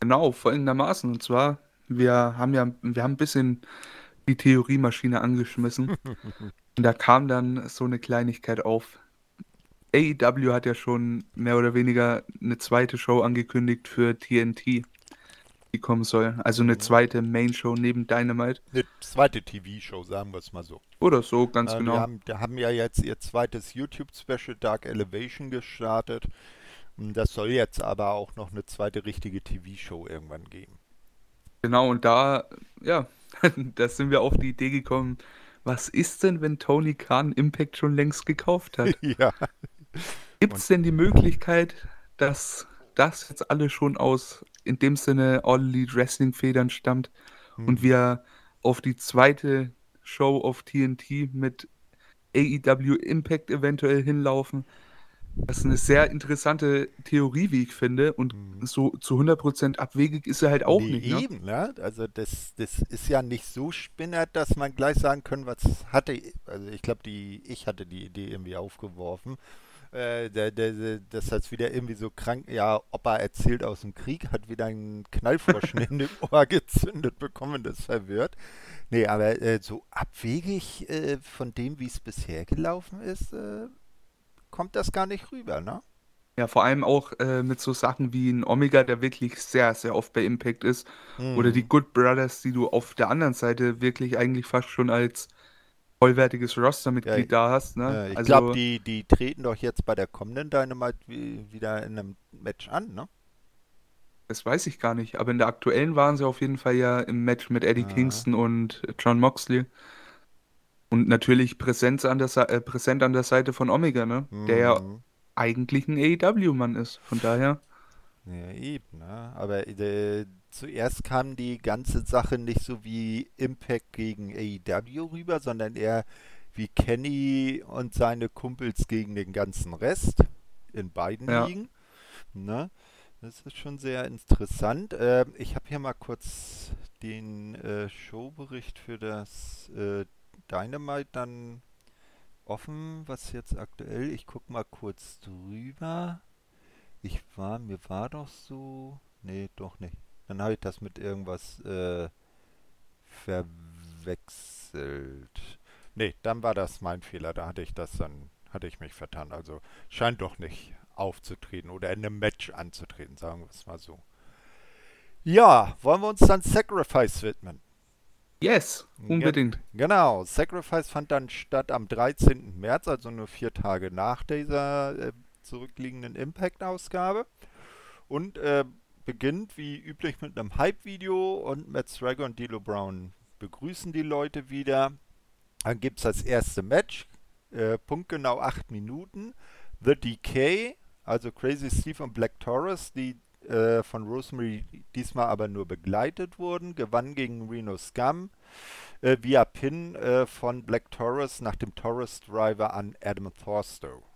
Genau, folgendermaßen. Und zwar, wir haben ja, wir haben ein bisschen die Theoriemaschine angeschmissen. und da kam dann so eine Kleinigkeit auf. AEW hat ja schon mehr oder weniger eine zweite Show angekündigt für TNT die kommen soll. Also eine zweite Main-Show neben Dynamite. Eine zweite TV-Show, sagen wir es mal so. Oder so, ganz äh, genau. Die haben, haben ja jetzt ihr zweites YouTube-Special Dark Elevation gestartet. Das soll jetzt aber auch noch eine zweite richtige TV-Show irgendwann geben. Genau, und da, ja, da sind wir auf die Idee gekommen, was ist denn, wenn Tony Khan Impact schon längst gekauft hat? ja. Gibt es denn die Möglichkeit, dass das jetzt alles schon aus in dem Sinne All Elite Wrestling Federn stammt hm. und wir auf die zweite Show auf TNT mit AEW Impact eventuell hinlaufen. Das ist eine sehr interessante Theorie, wie ich finde. Und mhm. so zu 100% abwegig ist er halt auch nee, nicht. Ne? Eben, ne? Also das, das ist ja nicht so spinnert, dass man gleich sagen können, was hatte, also ich glaube, die, ich hatte die Idee irgendwie aufgeworfen. Äh, der, der, das heißt wieder irgendwie so krank, ja, Opa erzählt aus dem Krieg, hat wieder einen Knallfroschen in dem Ohr gezündet bekommen, das verwirrt. Nee, aber äh, so abwegig äh, von dem, wie es bisher gelaufen ist, äh, kommt das gar nicht rüber, ne? Ja, vor allem auch äh, mit so Sachen wie ein Omega, der wirklich sehr, sehr oft bei Impact ist. Mhm. Oder die Good Brothers, die du auf der anderen Seite wirklich eigentlich fast schon als vollwertiges Rostermitglied ja, da hast. Ne? Ja, ich also, glaube, die, die treten doch jetzt bei der kommenden Dynamite wieder in einem Match an, ne? Das weiß ich gar nicht, aber in der aktuellen waren sie auf jeden Fall ja im Match mit Eddie ah. Kingston und John Moxley. Und natürlich Präsenz an der, äh, präsent an der Seite von Omega, ne? Mhm. Der ja mhm. eigentlich ein AEW-Mann ist. Von daher. Ja, eben, ne? Aber äh, zuerst kam die ganze Sache nicht so wie Impact gegen AEW rüber, sondern eher wie Kenny und seine Kumpels gegen den ganzen Rest in beiden ja. Ligen. Ne? Das ist schon sehr interessant. Äh, ich habe hier mal kurz den äh, Showbericht für das äh, Dynamite dann offen, was jetzt aktuell. Ich gucke mal kurz drüber. Ich war, mir war doch so. Nee, doch nicht. Dann habe ich das mit irgendwas äh, verwechselt. Nee, dann war das mein Fehler. Da hatte ich das dann, hatte ich mich vertan. Also scheint doch nicht aufzutreten oder in einem Match anzutreten, sagen wir es mal so. Ja, wollen wir uns dann Sacrifice widmen? Yes, unbedingt. Ge genau, Sacrifice fand dann statt am 13. März, also nur vier Tage nach dieser äh, zurückliegenden Impact-Ausgabe. Und äh, beginnt wie üblich mit einem Hype-Video und Matt Swagger und D'Lo Brown begrüßen die Leute wieder. Dann gibt es das erste Match, äh, punktgenau 8 Minuten. The Decay, also Crazy Steve und Black Taurus, die äh, von Rosemary diesmal aber nur begleitet wurden, gewann gegen Reno Scum äh, via Pin äh, von Black Taurus nach dem Taurus Driver an Adam Thorstow.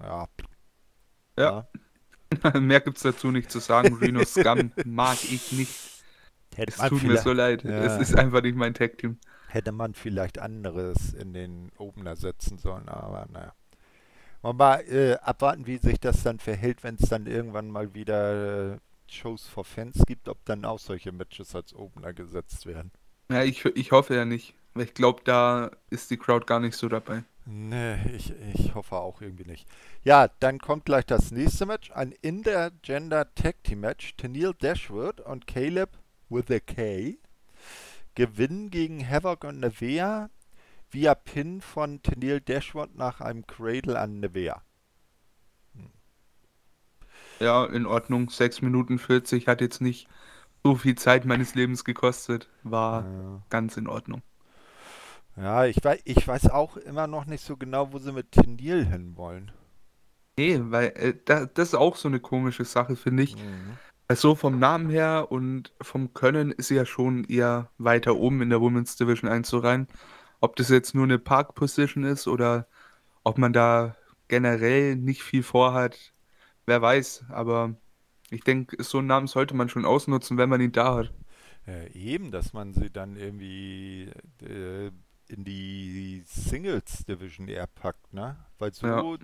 Ja. Ja. ja. Mehr gibt's dazu nicht zu sagen. Reno Scum mag ich nicht. Hätte es tut mir so leid. Ja. Es ist einfach nicht mein Tag-Team. Hätte man vielleicht anderes in den Opener setzen sollen, aber naja. Mal, mal äh, abwarten, wie sich das dann verhält, wenn es dann irgendwann mal wieder äh, Shows for Fans gibt, ob dann auch solche Matches als Opener gesetzt werden. Ja, ich, ich hoffe ja nicht. Weil ich glaube, da ist die Crowd gar nicht so dabei. Nee, ich, ich hoffe auch irgendwie nicht. Ja, dann kommt gleich das nächste Match. Ein Intergender Tag Team Match. Tennille Dashwood und Caleb with a K gewinnen gegen Havoc und Nevea via Pin von Tennille Dashwood nach einem Cradle an Nevea. Hm. Ja, in Ordnung. 6 Minuten 40 hat jetzt nicht so viel Zeit meines Lebens gekostet. War ja. ganz in Ordnung. Ja, ich weiß, ich weiß auch immer noch nicht so genau, wo sie mit Tennille hinwollen. Nee, weil äh, da, das ist auch so eine komische Sache, finde ich. Mhm. Also vom Namen her und vom Können ist sie ja schon eher weiter oben in der Women's Division einzureihen. Ob das jetzt nur eine Park-Position ist oder ob man da generell nicht viel vorhat, wer weiß. Aber ich denke, so einen Namen sollte man schon ausnutzen, wenn man ihn da hat. Ja, eben, dass man sie dann irgendwie äh, in die Singles Division eher packt, ne? Weil so ja.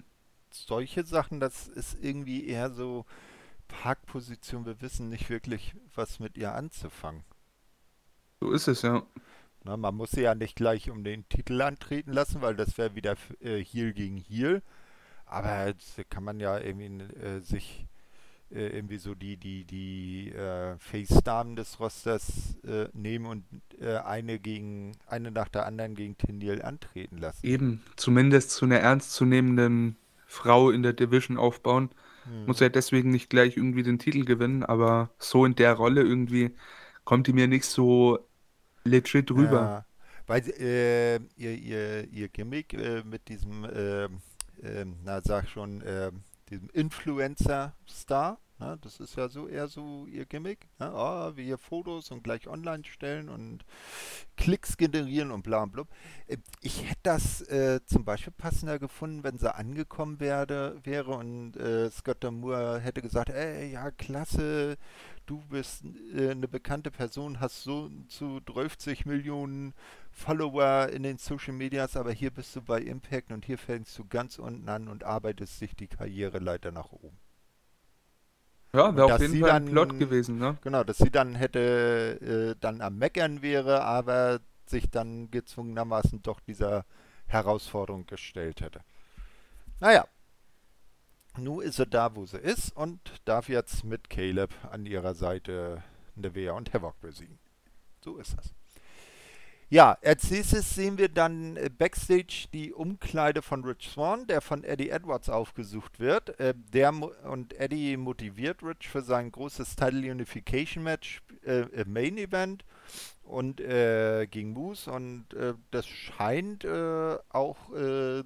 solche Sachen, das ist irgendwie eher so Parkposition. Wir wissen nicht wirklich, was mit ihr anzufangen. So ist es, ja. Na, man muss sie ja nicht gleich um den Titel antreten lassen, weil das wäre wieder äh, Heel gegen Heel. Aber jetzt kann man ja irgendwie äh, sich äh, irgendwie so die, die, die äh, Face-Damen des Rosters äh, nehmen und äh, eine gegen, eine nach der anderen gegen Tindil antreten lassen. Eben, zumindest zu einer ernstzunehmenden Frau in der Division aufbauen. Hm. Muss ja deswegen nicht gleich irgendwie den Titel gewinnen, aber so in der Rolle irgendwie kommt die mir nicht so legit rüber. Ja, weil äh, ihr, ihr, ihr Gimmick äh, mit diesem, äh, na sag schon, diesem Influencer-Star, Ne? Das ist ja so eher so ihr Gimmick. Ne? Oh, wir hier Fotos und gleich online stellen und Klicks generieren und bla und blub. Äh, ich hätte das äh, zum Beispiel passender gefunden, wenn sie angekommen werde, wäre und äh, Scott Moore hätte gesagt, ey, ja, klasse, du bist äh, eine bekannte Person, hast so zu 30 Millionen Follower in den Social Medias, aber hier bist du bei Impact und hier fängst du ganz unten an und arbeitest sich die Karriereleiter nach oben. Ja, wäre auf jeden Fall ein Plot gewesen, ne? Genau, dass sie dann hätte äh, dann am Meckern wäre, aber sich dann gezwungenermaßen doch dieser Herausforderung gestellt hätte. Naja, nun ist sie da, wo sie ist und darf jetzt mit Caleb an ihrer Seite Nevea und Havoc besiegen. So ist das. Ja, als nächstes sehen wir dann äh, backstage die Umkleide von Rich Swan, der von Eddie Edwards aufgesucht wird. Äh, der und Eddie motiviert Rich für sein großes Title Unification Match äh, im Main Event und äh, gegen Moose und äh, das scheint äh, auch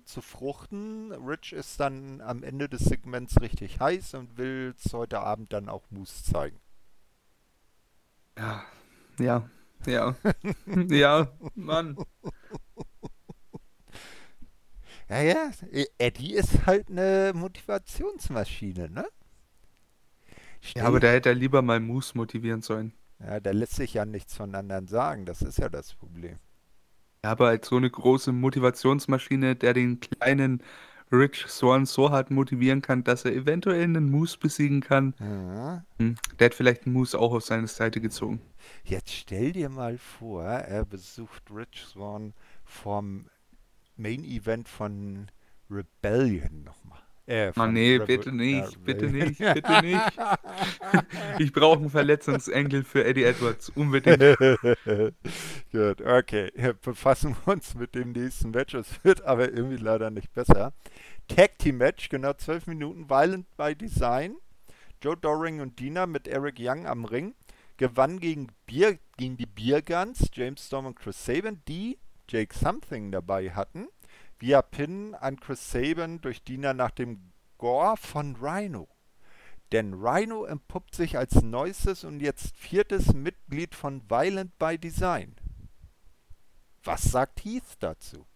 zu fruchten. Rich ist dann am Ende des Segments richtig heiß und will es heute Abend dann auch Moose zeigen. Ja, ja, ja. ja, Mann. Ja, ja, Eddie ist halt eine Motivationsmaschine, ne? Steh ja, aber da hätte er lieber mal Moose motivieren sollen. Ja, da lässt sich ja nichts von anderen sagen, das ist ja das Problem. Ja, aber als so eine große Motivationsmaschine, der den kleinen Rich Swan so hart motivieren kann, dass er eventuell einen Moose besiegen kann, ja. Hm, der hat vielleicht einen Moose auch auf seine Seite gezogen. Jetzt stell dir mal vor, er besucht Rich Swan vom Main Event von Rebellion nochmal. Äh, oh nee, bitte nicht, ja, bitte nicht, bitte nicht. ich brauche einen Verletzungsengel für Eddie Edwards, unbedingt. Gut, okay. Befassen wir uns mit dem nächsten Match. Es wird aber irgendwie leider nicht besser. Tag Team Match, genau 12 Minuten, Violent by Design. Joe Doring und Dina mit Eric Young am Ring gewann gegen, Bier, gegen die Beer Guns, James Storm und Chris Sabin, die Jake Something dabei hatten, via Pin an Chris Sabin durch Diener nach dem Gore von Rhino. Denn Rhino entpuppt sich als neuestes und jetzt viertes Mitglied von Violent by Design. Was sagt Heath dazu?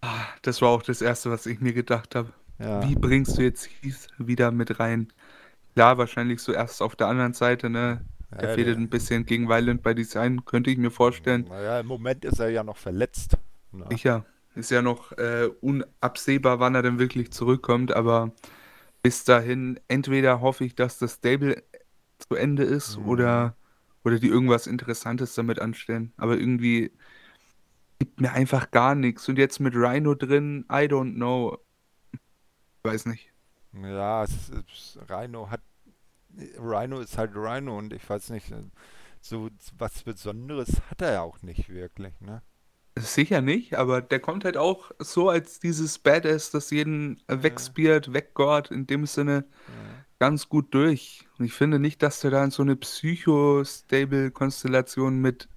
Ah, Das war auch das Erste, was ich mir gedacht habe. Ja. Wie bringst du jetzt Heath wieder mit rein? Klar, wahrscheinlich so erst auf der anderen Seite, ne? Er Ja, fädelt der- ein bisschen gegen Violent by Design, könnte ich mir vorstellen. Naja, im Moment ist er ja noch verletzt. Sicher. Ist ja noch äh, unabsehbar, wann er denn wirklich zurückkommt, aber bis dahin, entweder hoffe ich, dass das Stable zu Ende ist Mhm. oder, oder die irgendwas Interessantes damit anstellen. Aber irgendwie gibt mir einfach gar nichts. Und jetzt mit Rhino drin, I don't know. Weiß nicht. Ja, es, es, Rhino hat. Rhino ist halt Rhino und ich weiß nicht, so was Besonderes hat er ja auch nicht wirklich, ne? Sicher nicht, aber der kommt halt auch so als dieses Badass, das jeden äh, wegspiert, weggort, in dem Sinne ganz gut durch. Und ich finde nicht, dass der da in so eine Psycho-Stable-Konstellation mit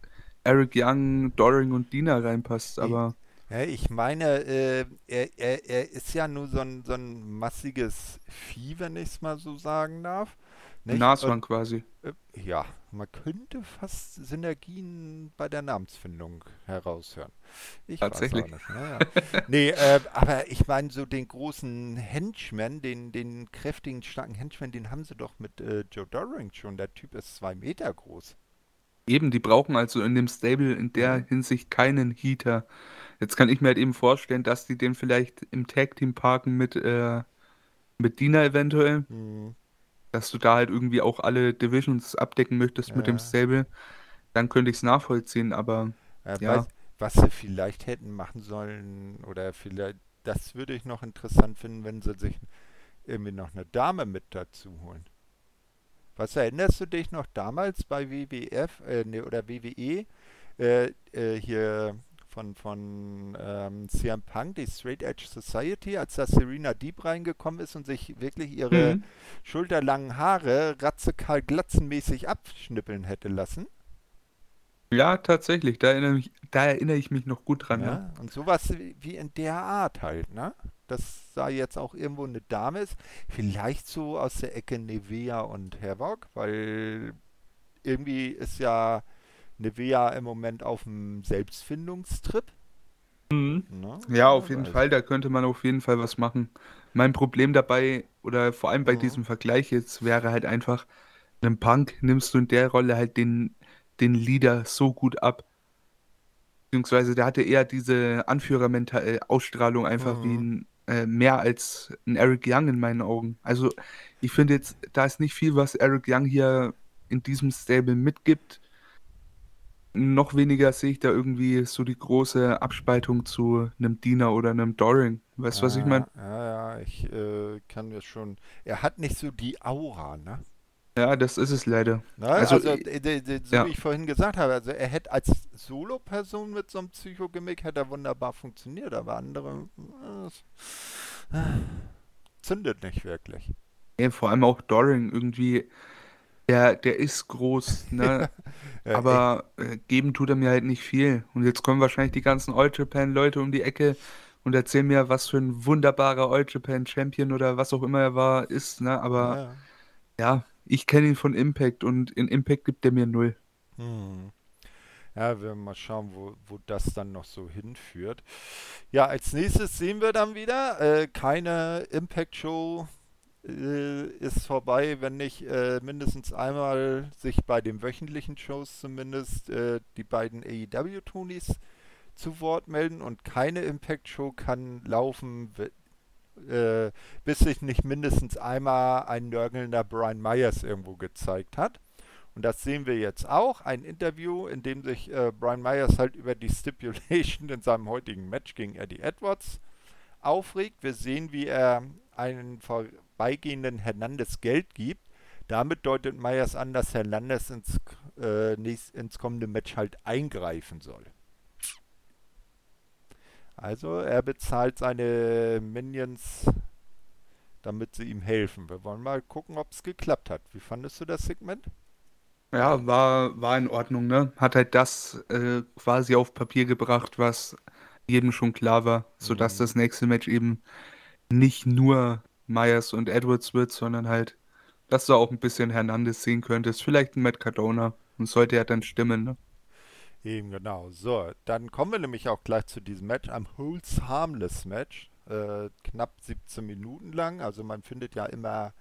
Eric Young, Doring und Dina reinpasst, aber Ja, ich meine, äh, er, er, er ist ja nur so ein, so ein massiges Vieh, wenn ich es mal so sagen darf. ein nicht? Nashorn quasi. Und, äh, ja, man könnte fast Synergien bei der Namensfindung heraushören. Ich Tatsächlich. Weiß naja. nee, äh, aber ich meine, so den großen Henchman, den, den kräftigen, starken Henchman, den haben sie doch mit äh, Joe Doring schon. Der Typ ist zwei Meter groß. Eben, die brauchen also in dem Stable in der Hinsicht keinen Heater. Jetzt kann ich mir halt eben vorstellen, dass die den vielleicht im Tag-Team parken mit, äh, mit Dina eventuell. Hm. dass du da halt irgendwie auch alle Divisions abdecken möchtest mit dem Ja. Stable, dann könnte ich es nachvollziehen, aber Äh, Ja. was, was sie vielleicht hätten machen sollen, oder vielleicht, das würde ich noch interessant finden, wenn sie sich irgendwie noch eine Dame mit dazu holen. Was erinnerst du dich noch damals bei WWF äh, ne, oder WWE äh, äh, hier von, von ähm, CM Punk, die Straight Edge Society, als da Serena Deep reingekommen ist und sich wirklich ihre Mhm. schulterlangen Haare ratzekarl glatzenmäßig abschnippeln hätte lassen? ja, tatsächlich, da erinnere ich, da erinnere ich mich noch gut dran, ja. Ja, und sowas wie in der Art halt, ne? Dass da jetzt auch irgendwo eine Dame ist. Vielleicht so aus der Ecke Nevea und Havoc, weil irgendwie ist ja Nevea im Moment auf dem Selbstfindungstrip. Mhm. Ne? Ja, auf jeden Also, Fall, da könnte man auf jeden Fall was machen. Mein Problem dabei, oder vor allem bei Mhm. diesem Vergleich jetzt, wäre halt einfach, einem Punk nimmst du in der Rolle halt den, den Leader so gut ab. Beziehungsweise der hatte eher diese Anführermental-Ausstrahlung einfach wie Mhm. ein, äh, mehr als ein Eric Young in meinen Augen. Also ich finde jetzt, da ist nicht viel, was Eric Young hier in diesem Stable mitgibt. Noch weniger sehe ich da irgendwie so die große Abspaltung zu einem Diener oder einem Doring. Weißt du, was ich ja, meine? Ja, ja, ich äh, kann mir schon. Er hat nicht so die Aura, ne? Ja, das ist es leider. Ne? Also, Also, so ja. wie ich vorhin gesagt habe, also er hätte als Solo-Person mit so einem Psychogimmick hätte er wunderbar funktioniert, aber andere äh, zündet nicht wirklich. Ey, vor allem auch Doring irgendwie, der, der ist groß, ne? Äh, Aber äh, geben tut er mir halt nicht viel. Und jetzt kommen wahrscheinlich die ganzen All Japan-Leute um die Ecke und erzählen mir, was für ein wunderbarer All Japan-Champion oder was auch immer er war, ist, ne? Aber ja. ja, ich kenne ihn von Impact und in Impact gibt er mir null. Hm. Ja, wir werden mal schauen, wo, wo das dann noch so hinführt. Ja, als nächstes sehen wir dann wieder, äh, keine Impact-Show äh, ist vorbei, wenn nicht äh, mindestens einmal sich bei den wöchentlichen Shows zumindest äh, die beiden AEW-Tonis zu Wort melden und keine Impact-Show kann laufen, äh, bis sich nicht mindestens einmal ein nörgelnder Brian Myers irgendwo gezeigt hat. Und das sehen wir jetzt auch. Ein Interview, in dem sich äh, Brian Myers halt über die Stipulation in seinem heutigen Match gegen Eddie Edwards aufregt. Wir sehen, wie er einen vorbeigehenden Hernandez Geld gibt. Damit deutet Myers an, dass Hernandez ins, äh, nächst, ins kommende Match halt eingreifen soll. Also er bezahlt seine Minions, damit sie ihm helfen. Wir wollen mal gucken, ob es geklappt hat. Wie fandest du das Segment? Ja, war, war in Ordnung, ne? Hat halt das äh, quasi auf Papier gebracht, was jedem schon klar war, sodass Mhm. das nächste Match eben nicht nur Myers und Edwards wird, sondern halt, dass du auch ein bisschen Hernandez sehen könntest. Vielleicht ein Matt Cardona. Und sollte ja dann stimmen, ne? Eben genau. So, dann kommen wir nämlich auch gleich zu diesem Match, am Holds Harmless Match. Äh, knapp 17 Minuten lang. Also man findet ja immer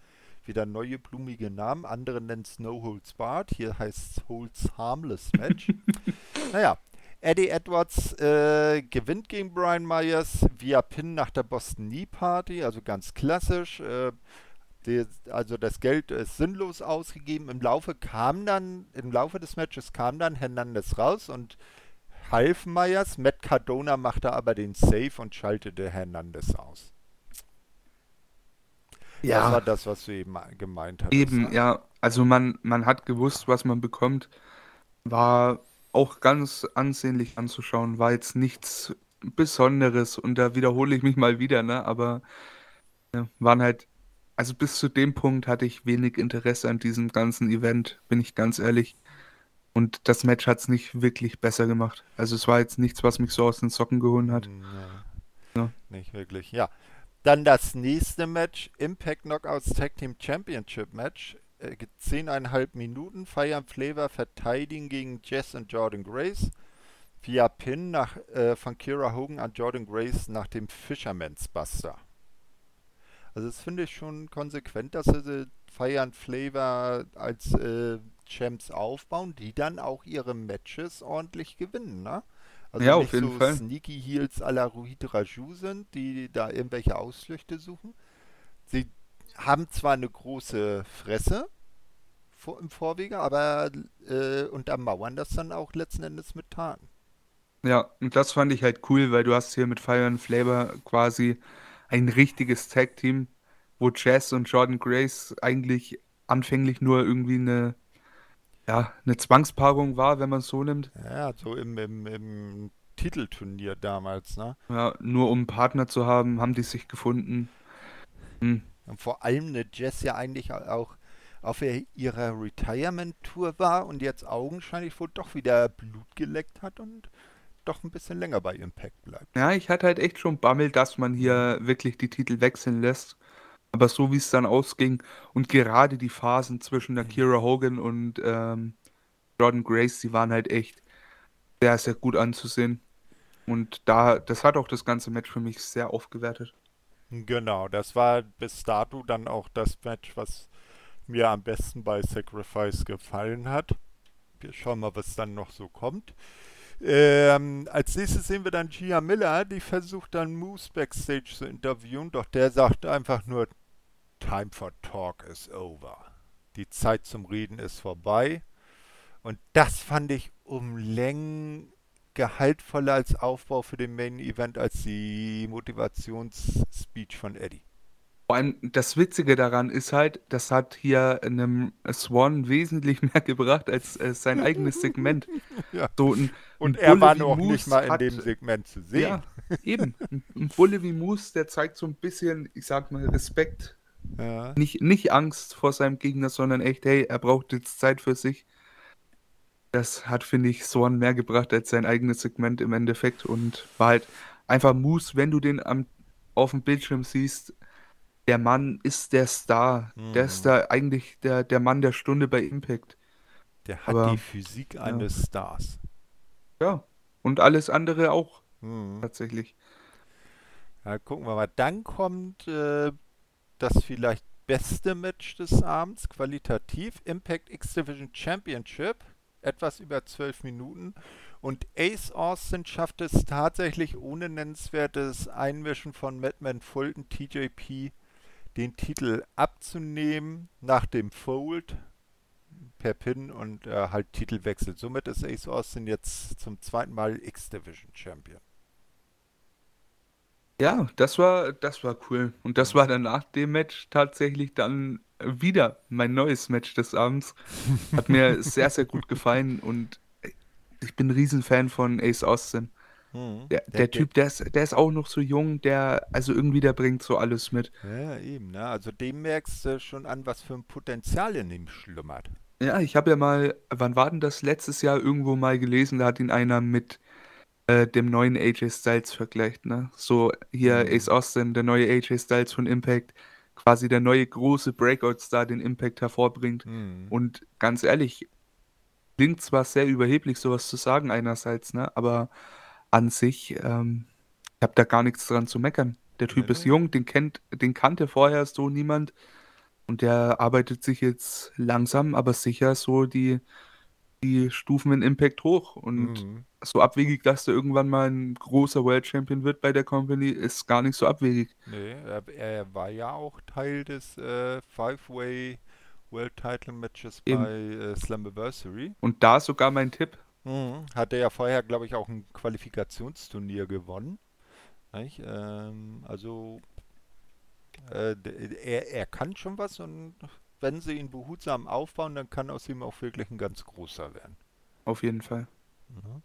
wieder neue blumige Namen. Andere nennen es No Holds Barred. Hier heißt es Holds Harmless Match. naja, Eddie Edwards äh, gewinnt gegen Brian Myers via Pin nach der Boston Knee Party, also ganz klassisch. Äh, die, also das Geld ist sinnlos ausgegeben. Im Laufe kam dann, im Laufe des Matches kam dann Hernandez raus und half Myers. Matt Cardona machte aber den Save und schaltete Hernandez aus. Ja. Das war das, was du eben gemeint hast. Eben, ne? ja. Also man, man hat gewusst, was man bekommt. War auch ganz ansehnlich anzuschauen. War jetzt nichts Besonderes und da wiederhole ich mich mal wieder, ne? Aber ja, waren halt, also bis zu dem Punkt hatte ich wenig Interesse an diesem ganzen Event, bin ich ganz ehrlich. Und das Match hat es nicht wirklich besser gemacht. Also es war jetzt nichts, was mich so aus den Socken geholt hat. Hm, ja. Ja. Nicht wirklich, ja. Dann das nächste Match, Impact Knockouts Tag Team Championship Match. Äh, 10,5 Minuten. Fire and Flavor verteidigen gegen Jess und Jordan Grace. Via Pin nach, äh, von Kira Hogan an Jordan Grace nach dem Fisherman's Buster. Also das finde ich schon konsequent, dass sie and Flavor als äh, Champs aufbauen, die dann auch ihre Matches ordentlich gewinnen, ne? Also ja, auf jeden so Fall. Sneaky Heels à la Ruhid Raju sind, die da irgendwelche Ausflüchte suchen. Sie haben zwar eine große Fresse vor, im Vorwege, aber äh, untermauern das dann auch letzten Endes mit Taten. Ja, und das fand ich halt cool, weil du hast hier mit Fire and Flavor quasi ein richtiges Tag-Team, wo Jazz und Jordan Grace eigentlich anfänglich nur irgendwie eine ja, eine Zwangspaarung war, wenn man es so nimmt. Ja, so im, im, im Titelturnier damals, ne? Ja, nur um einen Partner zu haben, haben die sich gefunden. Hm. Und vor allem eine Jess ja eigentlich auch auf ihrer Retirement-Tour war und jetzt augenscheinlich wohl doch wieder Blut geleckt hat und doch ein bisschen länger bei Impact bleibt. Ja, ich hatte halt echt schon Bammel, dass man hier wirklich die Titel wechseln lässt. Aber so wie es dann ausging und gerade die Phasen zwischen der mhm. Kira Hogan und ähm, Jordan Grace, die waren halt echt sehr, sehr gut anzusehen. Und da, das hat auch das ganze Match für mich sehr aufgewertet. Genau, das war bis dato dann auch das Match, was mir am besten bei Sacrifice gefallen hat. Wir schauen mal, was dann noch so kommt. Ähm, als nächstes sehen wir dann Gia Miller, die versucht dann Moose backstage zu interviewen, doch der sagt einfach nur, Time for Talk is over. Die Zeit zum Reden ist vorbei. Und das fand ich um Längen gehaltvoller als Aufbau für den Main Event als die Motivationsspeech von Eddie. Vor allem das Witzige daran ist halt, das hat hier einem Swan wesentlich mehr gebracht als äh, sein eigenes Segment. ja. so ein, Und ein er Bulle war noch Moose nicht mal in hat, dem Segment zu sehen. Ja, eben. Ein, ein Bulle wie Moose, der zeigt so ein bisschen, ich sag mal, Respekt ja. Nicht, nicht Angst vor seinem Gegner, sondern echt, hey, er braucht jetzt Zeit für sich. Das hat, finde ich, Swan mehr gebracht als sein eigenes Segment im Endeffekt und war halt einfach Moose, wenn du den am, auf dem Bildschirm siehst, der Mann ist der Star. Mhm. Der ist da eigentlich der, der Mann der Stunde bei Impact. Der hat Aber, die Physik ja. eines Stars. Ja, und alles andere auch. Mhm. Tatsächlich. Ja, gucken wir mal. Dann kommt äh, das vielleicht beste Match des Abends, qualitativ. Impact X Division Championship, etwas über zwölf Minuten. Und Ace Austin schafft es tatsächlich ohne nennenswertes Einmischen von Madman Fulton TJP den Titel abzunehmen nach dem Fold per Pin und äh, halt Titelwechsel. Somit ist Ace Austin jetzt zum zweiten Mal X-Division Champion. Ja, das war, das war cool. Und das war dann nach dem Match tatsächlich dann wieder mein neues Match des Abends. Hat mir sehr, sehr gut gefallen und ich bin ein Riesenfan von Ace Austin. Mhm. Der, der, der, Typ, der ist, der ist auch noch so jung, der, also irgendwie, der bringt so alles mit. Ja, eben, ne? Also dem merkst du schon an, was für ein Potenzial in ihm schlummert. Ja, ich habe ja mal, wann war denn das letztes Jahr irgendwo mal gelesen, da hat ihn einer mit äh, dem neuen AJ Styles vergleicht, ne? So hier mhm. Ace Austin, der neue AJ Styles von Impact, quasi der neue große Breakout-Star den Impact hervorbringt. Mhm. Und ganz ehrlich, klingt zwar sehr überheblich, sowas zu sagen einerseits, ne? aber an sich, ähm, ich habe da gar nichts dran zu meckern. Der Typ Nee, ist jung, den kennt, den kannte vorher so niemand und der arbeitet sich jetzt langsam, aber sicher so die, die Stufen in Impact hoch und Mhm. So abwegig, dass der irgendwann mal ein großer World Champion wird bei der Company, ist gar nicht so abwegig. Nee, er, er war ja auch Teil des äh, Five-Way World Title Matches Eben. bei äh, Slammiversary. Und da sogar mein Tipp. Mhm. Hatte ja vorher, glaube ich, auch ein Qualifikationsturnier gewonnen. Ähm, also äh, er, er kann schon was und wenn sie ihn behutsam aufbauen, dann kann aus ihm auch wirklich ein ganz großer werden. Auf jeden Fall. Mhm.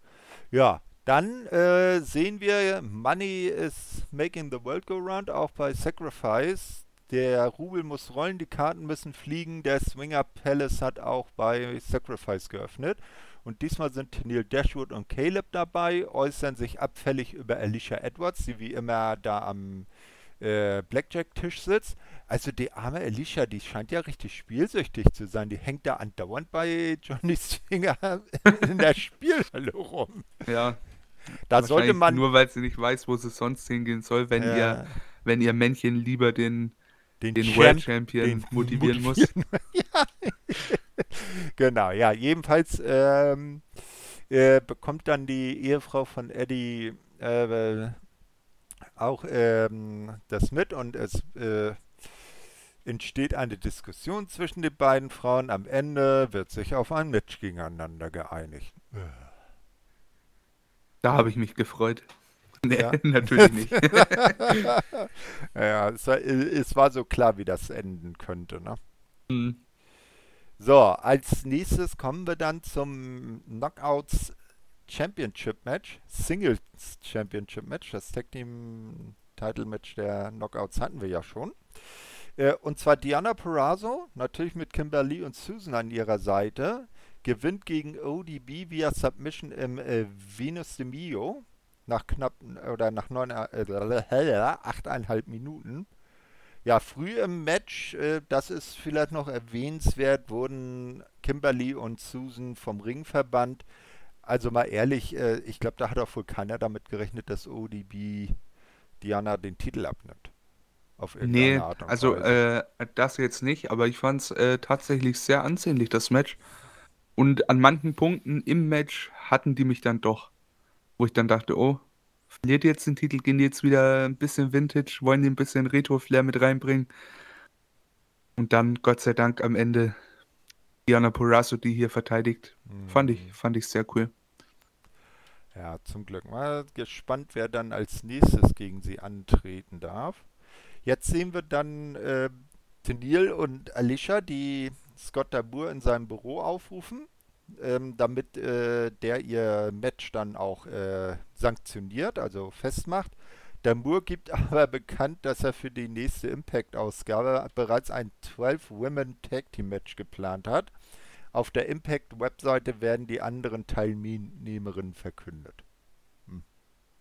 Ja, dann äh, sehen wir, Money is making the world go round, auch bei Sacrifice. Der Rubel muss rollen, die Karten müssen fliegen. Der Swinger Palace hat auch bei Sacrifice geöffnet. Und diesmal sind Neil Dashwood und Caleb dabei, äußern sich abfällig über Alicia Edwards, die wie immer da am äh, Blackjack-Tisch sitzt. Also die arme Alicia, die scheint ja richtig spielsüchtig zu sein. Die hängt da andauernd bei Johnny Swinger in der Spielhalle rum. Ja, Da sollte man Nur weil sie nicht weiß, wo sie sonst hingehen soll, wenn äh, ihr, wenn ihr Männchen lieber den, den, den Champ- World Champion den motivieren muss. ja. genau, ja, jedenfalls ähm, äh, bekommt dann die Ehefrau von Eddie äh, auch ähm, das mit und es äh, entsteht eine Diskussion zwischen den beiden Frauen. Am Ende wird sich auf ein Match gegeneinander geeinigt. Da habe ich mich gefreut. Nee, Ja. natürlich nicht. ja, es war, es war so klar, wie das enden könnte, ne? Hm. So, als nächstes kommen wir dann zum Knockouts Championship Match, Singles Championship Match, das Tag Team Title Match der Knockouts hatten wir ja schon. Äh, und zwar Diana Perazzo, natürlich mit Kimberly und Susan an ihrer Seite, gewinnt gegen ODB via Submission im äh, Venus de Mio nach knapp oder nach neun, äh, achteinhalb Minuten. Ja, früh im Match, äh, das ist vielleicht noch erwähnenswert, wurden Kimberly und Susan vom Ring verbannt. Also mal ehrlich, äh, ich glaube, da hat auch wohl keiner damit gerechnet, dass ODB Diana den Titel abnimmt. Auf irgendeine Nee, Art und also äh, das jetzt nicht, aber ich fand es äh, tatsächlich sehr ansehnlich, das Match. Und an manchen Punkten im Match hatten die mich dann doch, wo ich dann dachte, oh, verliert jetzt den Titel, gehen die jetzt wieder ein bisschen Vintage, wollen die ein bisschen Retro-Flair mit reinbringen. Und dann, Gott sei Dank, am Ende Diana Purrazzo, die hier verteidigt. Fand ich, Mhm. fand ich sehr cool. Ja, zum Glück. Mal gespannt, wer dann als nächstes gegen sie antreten darf. Jetzt sehen wir dann äh, Tenil und Alicia, die Scott Dabur in seinem Büro aufrufen, ähm, damit äh, der ihr Match dann auch äh, sanktioniert, also festmacht. Damur gibt aber bekannt, dass er für die nächste Impact-Ausgabe bereits ein 12 Women Tag Team Match geplant hat. Auf der Impact-Webseite werden die anderen Teilnehmerinnen verkündet. Hm.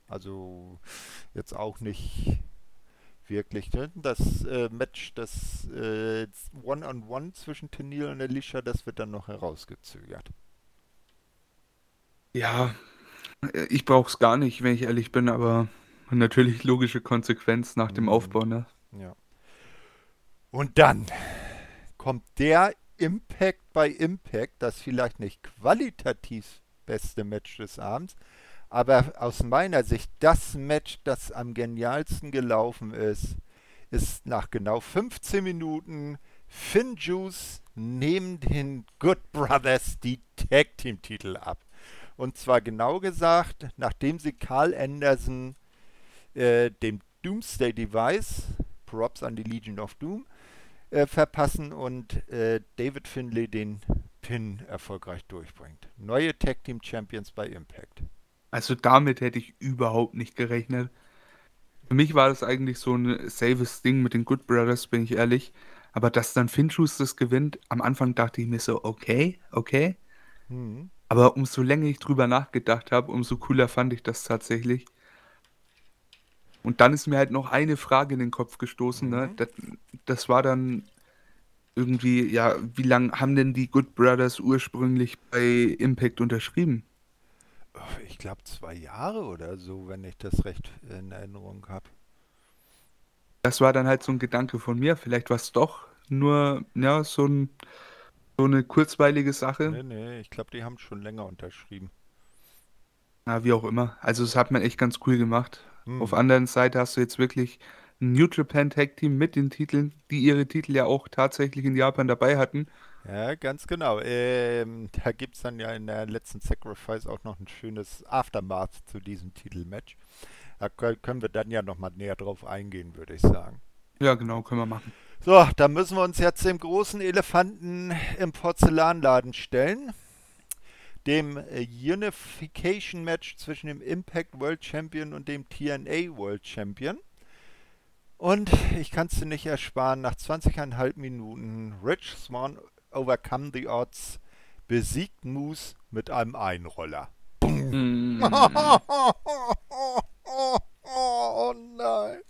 Also jetzt auch nicht wirklich. Das äh, Match, das äh, One-on-One zwischen Tenil und Alicia, das wird dann noch herausgezögert. Ja, ich brauche es gar nicht, wenn ich ehrlich bin, aber natürlich logische Konsequenz nach dem Mhm. Aufbau, ne? Ja. Und dann kommt der Impact bei Impact, das vielleicht nicht qualitativ beste Match des Abends, aber aus meiner Sicht das Match, das am genialsten gelaufen ist, ist nach genau 15 Minuten Finn Juice nehmen den Good Brothers die Tag Team Titel ab. Und zwar genau gesagt, nachdem sie Carl Anderson äh, dem Doomsday Device, Props an die Legion of Doom, äh, verpassen und äh, David Finlay den Pin erfolgreich durchbringt. Neue Tag Team Champions bei Impact. Also damit hätte ich überhaupt nicht gerechnet. Für mich war das eigentlich so ein safes Ding mit den Good Brothers, bin ich ehrlich. Aber dass dann Finchus das gewinnt, am Anfang dachte ich mir so, okay, okay. Hm. Aber umso länger ich drüber nachgedacht habe, umso cooler fand ich das tatsächlich. Und dann ist mir halt noch eine Frage in den Kopf gestoßen. Ne? Mhm. Das, das war dann irgendwie, ja, wie lange haben denn die Good Brothers ursprünglich bei Impact unterschrieben? Ich glaube zwei Jahre oder so, wenn ich das recht in Erinnerung habe. Das war dann halt so ein Gedanke von mir. Vielleicht war es doch nur, ja, so ein, so eine kurzweilige Sache. Nee, nee, ich glaube, die haben schon länger unterschrieben. Na, wie auch immer. Also, das hat man echt ganz cool gemacht. Auf Hm. anderen Seite hast du jetzt wirklich ein New Japan Tag Team mit den Titeln, die ihre Titel ja auch tatsächlich in Japan dabei hatten. Ja, ganz genau. Ähm, da gibt es dann ja in der letzten Sacrifice auch noch ein schönes Aftermath zu diesem Titelmatch. Da kö- können wir dann ja nochmal näher drauf eingehen, würde ich sagen. Ja, genau, können wir machen. So, da müssen wir uns jetzt dem großen Elefanten im Porzellanladen stellen. Dem äh, Unification Match zwischen dem Impact World Champion und dem TNA World Champion. Und ich kann es dir nicht ersparen, nach 20,5 Minuten Rich Swan Overcome the Odds besiegt Moose mit einem Einroller. Mm. oh nein.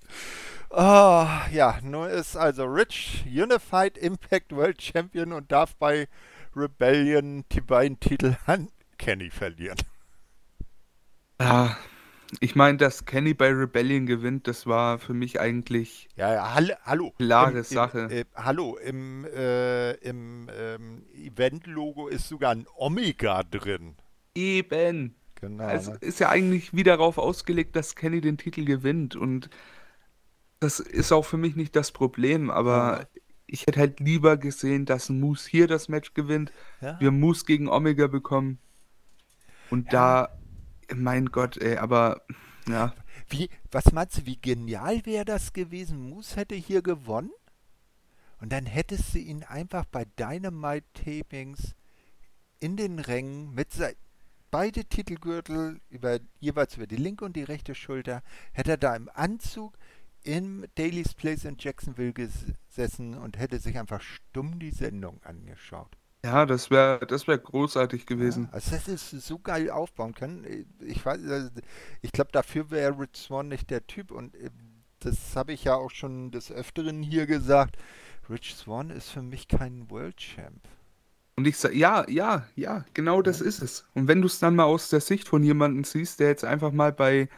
Ah, ja, nun ist also Rich Unified Impact World Champion und darf bei Rebellion die beiden Titel an Kenny verlieren. Ja, ich meine, dass Kenny bei Rebellion gewinnt, das war für mich eigentlich Ja, ja, hall hallo. klare Im, im, Sache. äh, hallo, im, äh, im ähm, Event-Logo ist sogar ein Omega drin. Eben. Genau. Es Ne? ist ja eigentlich wie darauf ausgelegt, dass Kenny den Titel gewinnt. Und das ist auch für mich nicht das Problem. Aber Ja. Ich hätte halt lieber gesehen, dass Moose hier das Match gewinnt. Ja. Wir Moose gegen Omega bekommen. Und Ja. da, mein Gott, ey, aber ja. Wie, was meinst du, wie genial wäre das gewesen? Moose hätte hier gewonnen und dann hättest du ihn einfach bei Dynamite Tapings in den Rängen mit sei- beide Titelgürtel über, jeweils über die linke und die rechte Schulter, hätte er da im Anzug im Daily's Place in Jacksonville gesessen und hätte sich einfach stumm die Sendung angeschaut. Ja, das wäre das wär großartig Ja, gewesen. also das ist so geil aufbauen können. Ich weiß, also ich glaube, dafür wäre Rich Swan nicht der Typ und äh, das habe ich ja auch schon des Öfteren hier gesagt. Rich Swan ist für mich kein World Champ. Und ich sage, ja, ja, ja, genau das ist es. Und wenn du es dann mal aus der Sicht von jemandem siehst, der jetzt einfach mal bei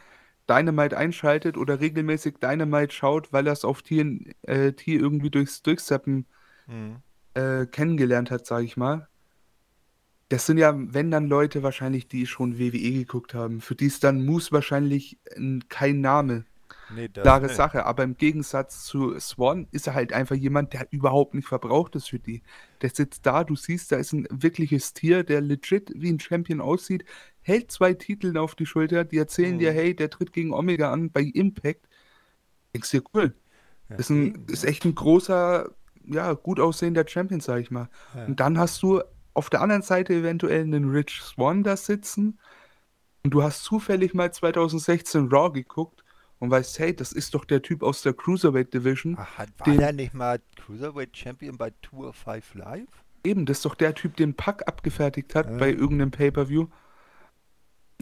Dynamite einschaltet oder regelmäßig Dynamite schaut, weil er es auf TNT äh, T irgendwie durchs Durchseppen Hm. äh, kennengelernt hat, sage ich mal. Das sind ja, wenn dann Leute wahrscheinlich, die schon WWE geguckt haben, für die ist dann Moose wahrscheinlich äh, kein Name. Nee, das Klare. Sache, aber im Gegensatz zu Swan ist er halt einfach jemand, der überhaupt nicht verbraucht ist für die. Der sitzt da, du siehst, da ist ein wirkliches Tier, der legit wie ein Champion aussieht, hält zwei Titel auf die Schulter, die erzählen dir, Mhm. hey, der tritt gegen Omega an bei Impact. Denkst dir, cool. Ja, Ist, ein, ist echt ein großer, ja, gut aussehender Champion, sag ich mal. Ja. Und dann hast du auf der anderen Seite eventuell einen Rich Swan da sitzen und du hast zufällig mal 2016 Raw geguckt und weißt, hey, das ist doch der Typ aus der Cruiserweight Division. Ach, hat, war den- der nicht mal Cruiserweight Champion bei Tour 5 Live? Eben, das ist doch der Typ, den Pack abgefertigt hat Ja. bei irgendeinem Pay-Per-View.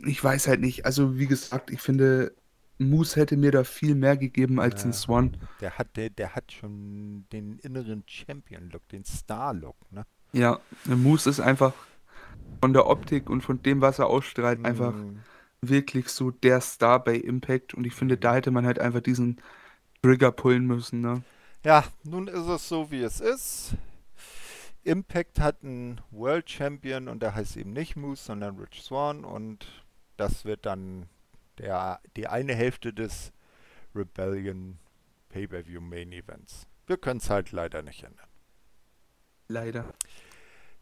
Ich weiß halt nicht. Also, wie gesagt, ich finde, Moose hätte mir da viel mehr gegeben als ein Ja. Swan. Der hat, der, der hat schon den inneren Champion-Look, den Star-Look, ne? Ja, Moose ist einfach von der Optik und von dem, was er ausstrahlt, einfach Mm. Wirklich so der Star bei Impact. Und ich finde, da hätte man halt einfach diesen Trigger pullen müssen, ne? Ja, nun ist es so, wie es ist. Impact hat einen World Champion und der heißt eben nicht Moose, sondern Rich Swan und das wird dann der, die eine Hälfte des Rebellion Pay-Per-View Main Events. Wir können es halt leider nicht ändern. Leider.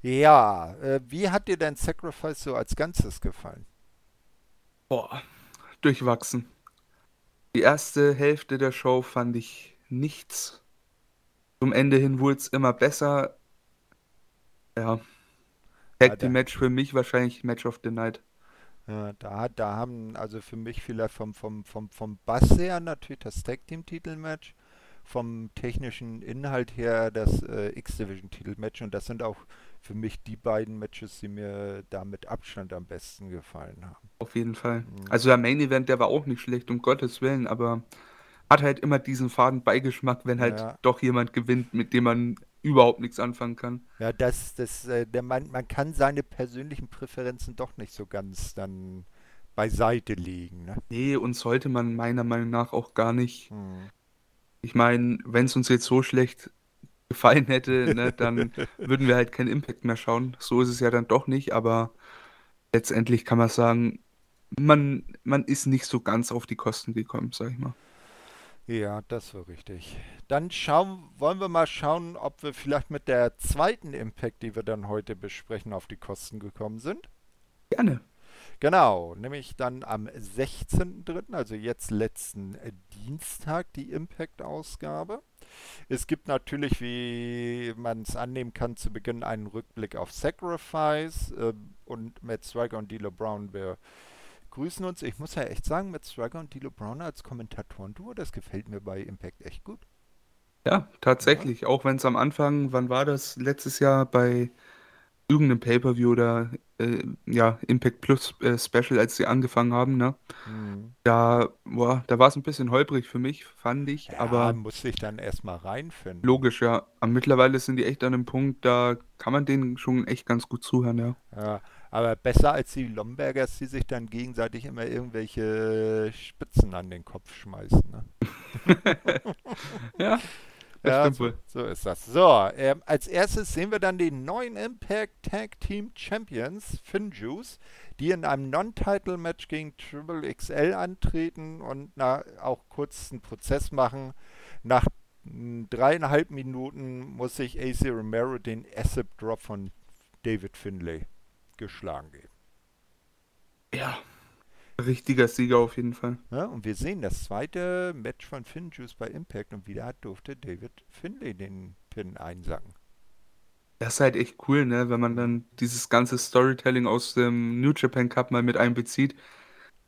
Ja, äh, wie hat dir dein Sacrifice so als Ganzes gefallen? Boah, durchwachsen. Die erste Hälfte der Show fand ich nichts. Zum Ende hin wurde es immer besser. Ja. Tag Team Match für mich wahrscheinlich Match of the Night. Ja, da, hat- da haben also für mich vielleicht vom, vom, vom, vom Bass her natürlich das Tag Team Titelmatch, vom technischen Inhalt her das äh, X-Division Titelmatch und das sind auch für mich die beiden Matches, die mir da mit Abstand am besten gefallen haben. Auf jeden Fall. Mhm. Also der Main Event, der war auch nicht schlecht, um Gottes Willen, aber hat halt immer diesen faden Beigeschmack, wenn halt ja. doch jemand gewinnt, mit dem man überhaupt nichts anfangen kann. Ja, das, das, äh, der, man, man kann seine persönlichen Präferenzen doch nicht so ganz dann beiseite legen. Ne? Nee, und sollte man meiner Meinung nach auch gar nicht. Hm. Ich meine, wenn es uns jetzt so schlecht gefallen hätte, ne, dann würden wir halt keinen Impact mehr schauen. So ist es ja dann doch nicht, aber letztendlich kann man sagen, man, man ist nicht so ganz auf die Kosten gekommen, sag ich mal. Ja, das war richtig. Dann schauen, wollen wir mal schauen, ob wir vielleicht mit der zweiten Impact, die wir dann heute besprechen, auf die Kosten gekommen sind. Gerne. Genau, nämlich dann am 16.03., also jetzt letzten äh, Dienstag, die Impact-Ausgabe. Es gibt natürlich, wie man es annehmen kann, zu Beginn einen Rückblick auf Sacrifice äh, und Matt Striker und D'Lo Brown begrüßen uns. Ich muss ja echt sagen, Matt Striker und D'Lo Brown als Kommentatoren-Duo, das gefällt mir bei Impact echt gut. Ja, tatsächlich. Ja. Auch wenn es am Anfang, wann war das? Letztes Jahr bei irgendeinem Pay-Per-View oder äh, ja, Impact Plus äh, Special, als sie angefangen haben, ne? Mhm. Da, boah, da war es ein bisschen holprig für mich, fand ich, ja, aber. muss ich dann erstmal reinfinden. Logisch, ja. Aber mittlerweile sind die echt an einem Punkt, da kann man denen schon echt ganz gut zuhören, ja. Ja, aber besser als die Lombergers, die sich dann gegenseitig immer irgendwelche Spitzen an den Kopf schmeißen, ne? ja. Ja, so, so, ist das. So, ähm, als erstes sehen wir dann die neuen Impact Tag Team Champions, Finjuice, die in einem Non-Title-Match gegen Triple XL antreten und na, auch kurz einen Prozess machen. Nach dreieinhalb Minuten muss sich AC Romero den Acid Drop von David Finlay geschlagen geben. Ja, Richtiger Sieger auf jeden Fall. Ja, und wir sehen das zweite Match von Finn Juice bei Impact und wieder durfte David Finlay den Pin einsacken. Das ist halt echt cool, ne, wenn man dann dieses ganze Storytelling aus dem New Japan Cup mal mit einbezieht.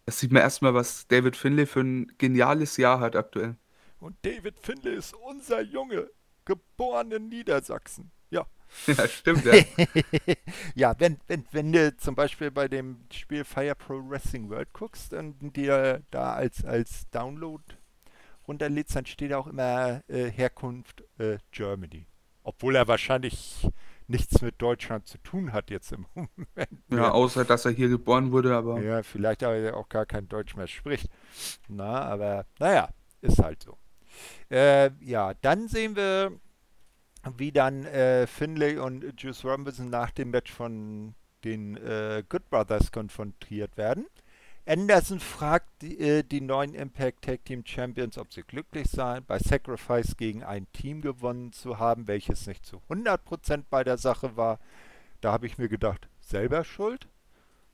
Das sieht man erstmal, was David Finlay für ein geniales Jahr hat aktuell. Und David Finlay ist unser Junge, geboren in Niedersachsen. Ja. Ja, stimmt, ja. ja, wenn, wenn, wenn du zum Beispiel bei dem Spiel Fire Pro Wrestling World guckst und dir da als, als Download runterlädst, dann steht auch immer äh, Herkunft äh, Germany. Obwohl er wahrscheinlich nichts mit Deutschland zu tun hat jetzt im Moment. Ja, außer dass er hier geboren wurde, aber. Ja, vielleicht aber auch gar kein Deutsch mehr spricht. Na, aber naja, ist halt so. Äh, ja, dann sehen wir wie dann äh, Finlay und Juice Robinson nach dem Match von den äh, Good Brothers konfrontiert werden. Anderson fragt die, äh, die, neuen Impact Tag Team Champions, ob sie glücklich seien, bei Sacrifice gegen ein Team gewonnen zu haben, welches nicht zu 100% bei der Sache war. Da habe ich mir gedacht, selber schuld?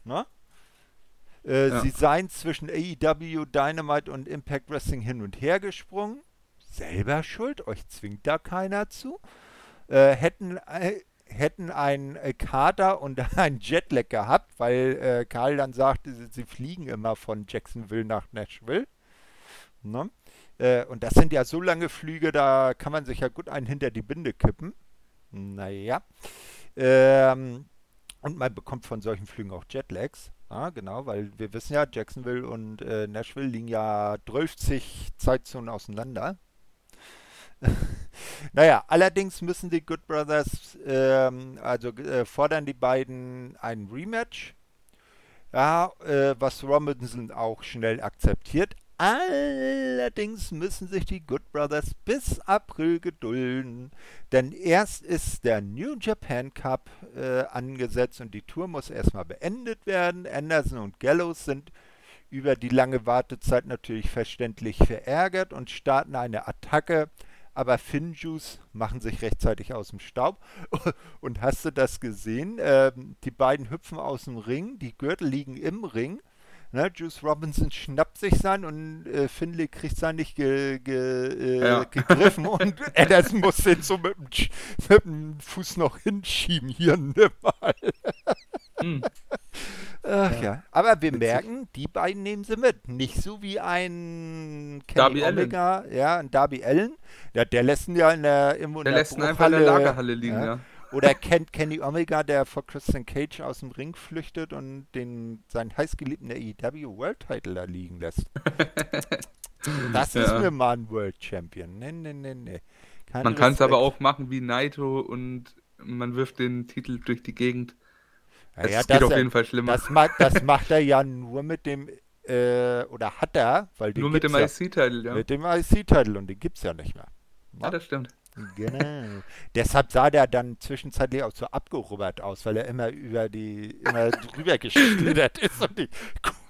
Na? Äh, ja. Sie seien zwischen AEW, Dynamite und Impact Wrestling hin und her gesprungen selber schuld, euch zwingt da keiner zu. Äh, hätten, äh, hätten einen äh, Kater und einen Jetlag gehabt, weil äh, Karl dann sagte, sie, sie, fliegen immer von Jacksonville nach Nashville. Ne? Äh, und das sind ja so lange Flüge, da kann man sich ja gut einen hinter die Binde kippen. Naja. Ähm, und man bekommt von solchen Flügen auch Jetlags. Ja, genau, weil wir wissen ja, Jacksonville und äh, Nashville liegen ja 12 Zeitzonen auseinander. naja, allerdings müssen die Good Brothers, ähm, also äh, fordern die beiden ein Rematch. Ja, äh, was Robinson auch schnell akzeptiert. Allerdings müssen sich die Good Brothers bis April gedulden, denn erst ist der New Japan Cup äh, angesetzt und die Tour muss erstmal beendet werden. Anderson und Gallows sind über die lange Wartezeit natürlich verständlich verärgert und starten eine Attacke aber Finjuice machen sich rechtzeitig aus dem Staub. Und hast du das gesehen? Ähm, die beiden hüpfen aus dem Ring, die Gürtel liegen im Ring. Ne, Juice Robinson schnappt sich sein und äh, Finley kriegt sein nicht ge, ge, äh, ja. gegriffen und Anderson muss den so mit dem, mit dem Fuß noch hinschieben. Hier, nimm mal. Hm. Ach ja. ja. Aber wir Witzig. merken, die beiden nehmen sie mit. Nicht so wie ein Kenny Darby Omega, Allen. ja, ein Darby Allen. Ja, der lässt ihn ja in der, irgendwo der in der lässt ihn einfach in der Lagerhalle liegen, ja. ja. Oder kennt Kenny Omega, der vor Christian Cage aus dem Ring flüchtet und den seinen heißgeliebten AEW World Title da liegen lässt. Das ist Ja. mir mal ein World Champion. Nee, nee, nee, nee. Kein Man kann es aber auch machen wie Naito und man wirft den Titel durch die Gegend. Ja, Es ja, geht das, auf jeden Fall schlimmer. das, macht, das macht er ja nur mit dem, äh, oder hat er, weil den Nur mit dem ja, IC-Titel, ja. mit dem IC-Title und den gibt es ja nicht mehr. Ja, das stimmt. Genau. Deshalb sah der dann zwischenzeitlich auch so abgerubbert aus, weil er immer über die, immer drüber geschlittert ist und die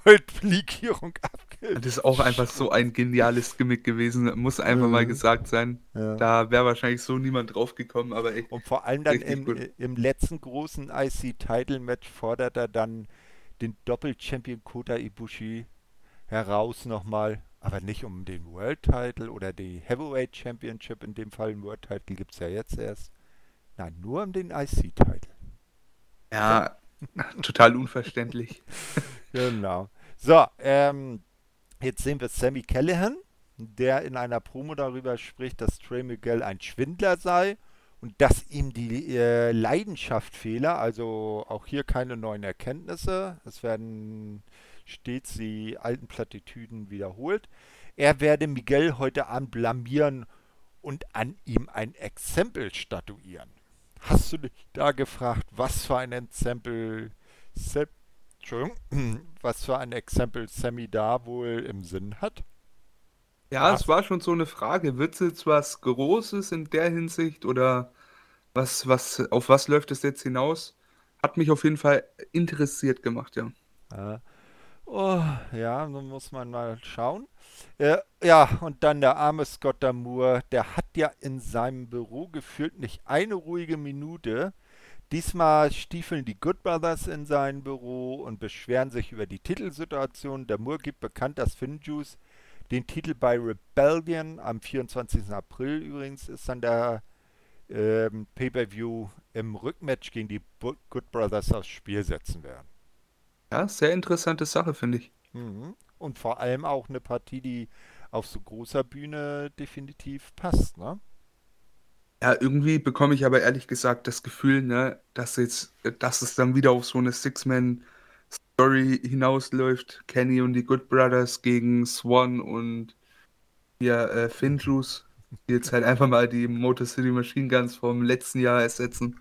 Goldlegierung abge... Das ist auch einfach so ein geniales Gimmick gewesen. Muss einfach mal Mhm. gesagt sein. Ja. Da wäre wahrscheinlich so niemand drauf gekommen, aber echt. Und vor allem dann im, im letzten großen IC-Title-Match fordert er dann den Doppel-Champion Kota Ibushi heraus nochmal, aber nicht um den World-Title oder die Heavyweight Championship, in dem Fall ein World-Title gibt es ja jetzt erst. Nein, nur um den IC-Title. Ja, total unverständlich. Genau. So, ähm, jetzt sehen wir Sammy Callahan, der in einer Promo darüber spricht, dass Trey Miguel ein Schwindler sei und dass ihm die äh, Leidenschaft fehle. Also auch hier keine neuen Erkenntnisse. Es werden stets die alten Plattitüden wiederholt. Er werde Miguel heute Abend blamieren und an ihm ein Exempel statuieren. Hast du dich da gefragt, was für ein Exempel Sam was für ein Exempel Sammy da wohl im Sinn hat? Ja, Was? es war schon so eine Frage. Wird es jetzt was Großes in der Hinsicht oder was, was, auf was läuft es jetzt hinaus? Hat mich auf jeden Fall interessiert gemacht, ja. Äh, oh, ja, nun muss man mal schauen. Äh, ja, und dann der arme Scott Damour, der hat ja in seinem Büro gefühlt nicht eine ruhige Minute. Diesmal stiefeln die Good Brothers in sein Büro und beschweren sich über die Titelsituation. Damour gibt bekannt, dass Finjuice den Titel bei Rebellion am 24. April übrigens ist dann der ähm, Pay-Per-View im Rückmatch gegen die Good Brothers aufs Spiel setzen werden. Ja, sehr interessante Sache, finde ich. Mhm. Und vor allem auch eine Partie, die auf so großer Bühne definitiv passt, ne? Ja, irgendwie bekomme ich aber ehrlich gesagt das Gefühl, ne, dass jetzt, dass es dann wieder auf so eine Six-Man-Story hinausläuft. Kenny und die Good Brothers gegen Swan und ja, äh, Finjuice, die jetzt halt einfach mal die Motor City Machine Guns vom letzten Jahr ersetzen.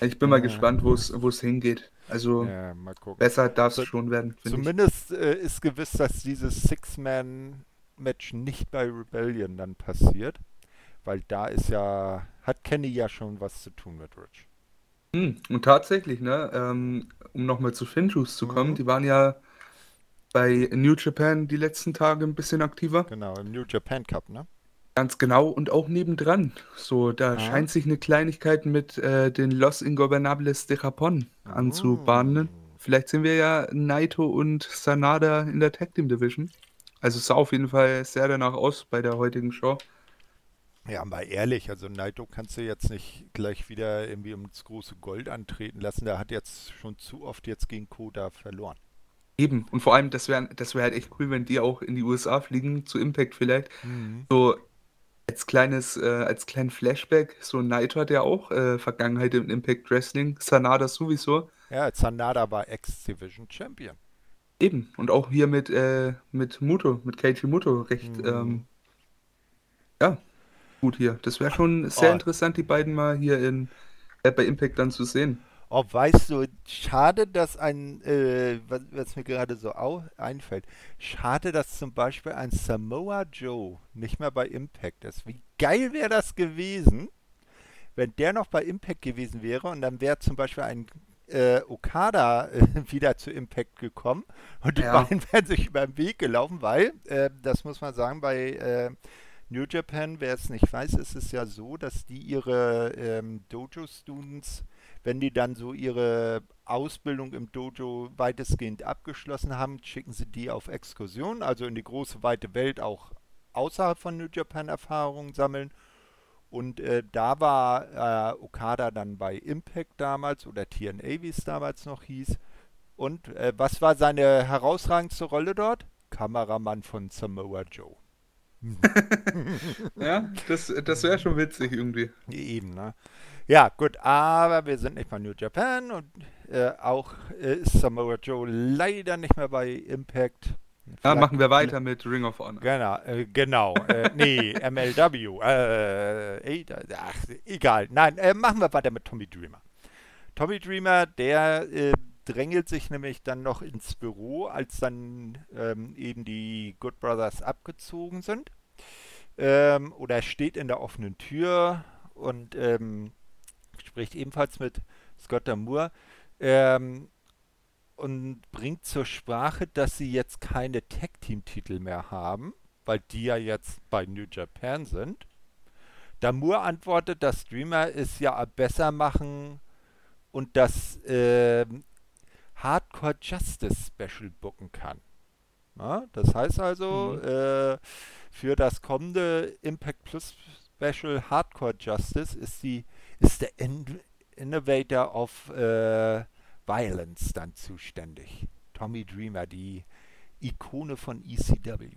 Ich bin mal Ja. gespannt, wo es wo es hingeht. Also Ja, besser darf es schon werden, finde ich. Zumindest äh, ist gewiss, dass dieses Six-Man-Match nicht bei Rebellion dann passiert, weil da ist ja, hat Kenny ja schon was zu tun mit Rich. Hm, und tatsächlich, ne, ähm, um nochmal zu Finjuice zu kommen, Mhm. die waren ja bei New Japan die letzten Tage ein bisschen aktiver. Genau, im New Japan Cup, ne? Ganz genau und auch nebendran. So, da Ah. scheint sich eine Kleinigkeit mit äh, den Los Ingobernables de Japón anzubahnen. Mm. Vielleicht sehen wir ja Naito und Sanada in der Tag Team Division. Also es sah auf jeden Fall sehr danach aus bei der heutigen Show. Ja, mal ehrlich, also Naito kannst du jetzt nicht gleich wieder irgendwie ums große Gold antreten lassen. Der hat jetzt schon zu oft jetzt gegen Koda verloren. Eben. Und vor allem, das wäre das wär halt echt cool, wenn die auch in die USA fliegen, zu Impact vielleicht. So als kleines, äh, als kleinen Flashback, so Naito hat ja auch äh, Vergangenheit im Impact Wrestling, Sanada sowieso. Ja, Sanada war Ex-Division Champion. Eben. Und auch hier mit, äh, mit Muto, mit Keiji Muto recht, Mhm. ähm, ja, gut hier. Das wäre schon sehr Oh. interessant, die beiden mal hier in, äh, bei Impact dann zu sehen. Oh, weißt du, schade, dass ein, äh, was, was mir gerade so au einfällt, schade, dass zum Beispiel ein Samoa Joe nicht mehr bei Impact ist. Wie geil wäre das gewesen, wenn der noch bei Impact gewesen wäre und dann wäre zum Beispiel ein äh, Okada äh, wieder zu Impact gekommen und die Ja. beiden wären sich über den Weg gelaufen, weil, äh, das muss man sagen, bei äh, New Japan, wer es nicht weiß, ist es ja so, dass die ihre ähm, Dojo-Students wenn die dann so ihre Ausbildung im Dojo weitestgehend abgeschlossen haben, schicken sie die auf Exkursion, also in die große weite Welt auch außerhalb von New Japan Erfahrungen sammeln. Und äh, da war äh, Okada dann bei Impact damals oder TNA, wie es damals noch hieß. Und äh, was war seine herausragendste Rolle dort? Kameramann von Samoa Joe. Ja, das, das wäre schon witzig irgendwie. Eben, ne? Ja, gut, aber wir sind nicht bei New Japan und äh, auch äh, ist Samoa Joe leider nicht mehr bei Impact. Ja, machen wir weiter mit Ring of Honor. Genau, äh, genau. äh, nee, MLW. Äh, ach, egal. Nein, äh, machen wir weiter mit Tommy Dreamer. Tommy Dreamer, der äh, drängelt sich nämlich dann noch ins Büro, als dann ähm, eben die Good Brothers abgezogen sind. Ähm, oder steht in der offenen Tür und ähm, spricht ebenfalls mit Scott Damour. Ähm, und bringt zur Sprache, dass sie jetzt keine Tag-Team-Titel mehr haben, weil die ja jetzt bei New Japan sind. Damur antwortet, dass Streamer es ja besser machen und das äh, Hardcore Justice Special booken kann. Na, das heißt also, mhm. äh, für das kommende Impact Plus Special Hardcore Justice ist, die, ist der In Innovator of äh, Violence dann zuständig. Tommy Dreamer, die Ikone von ECW.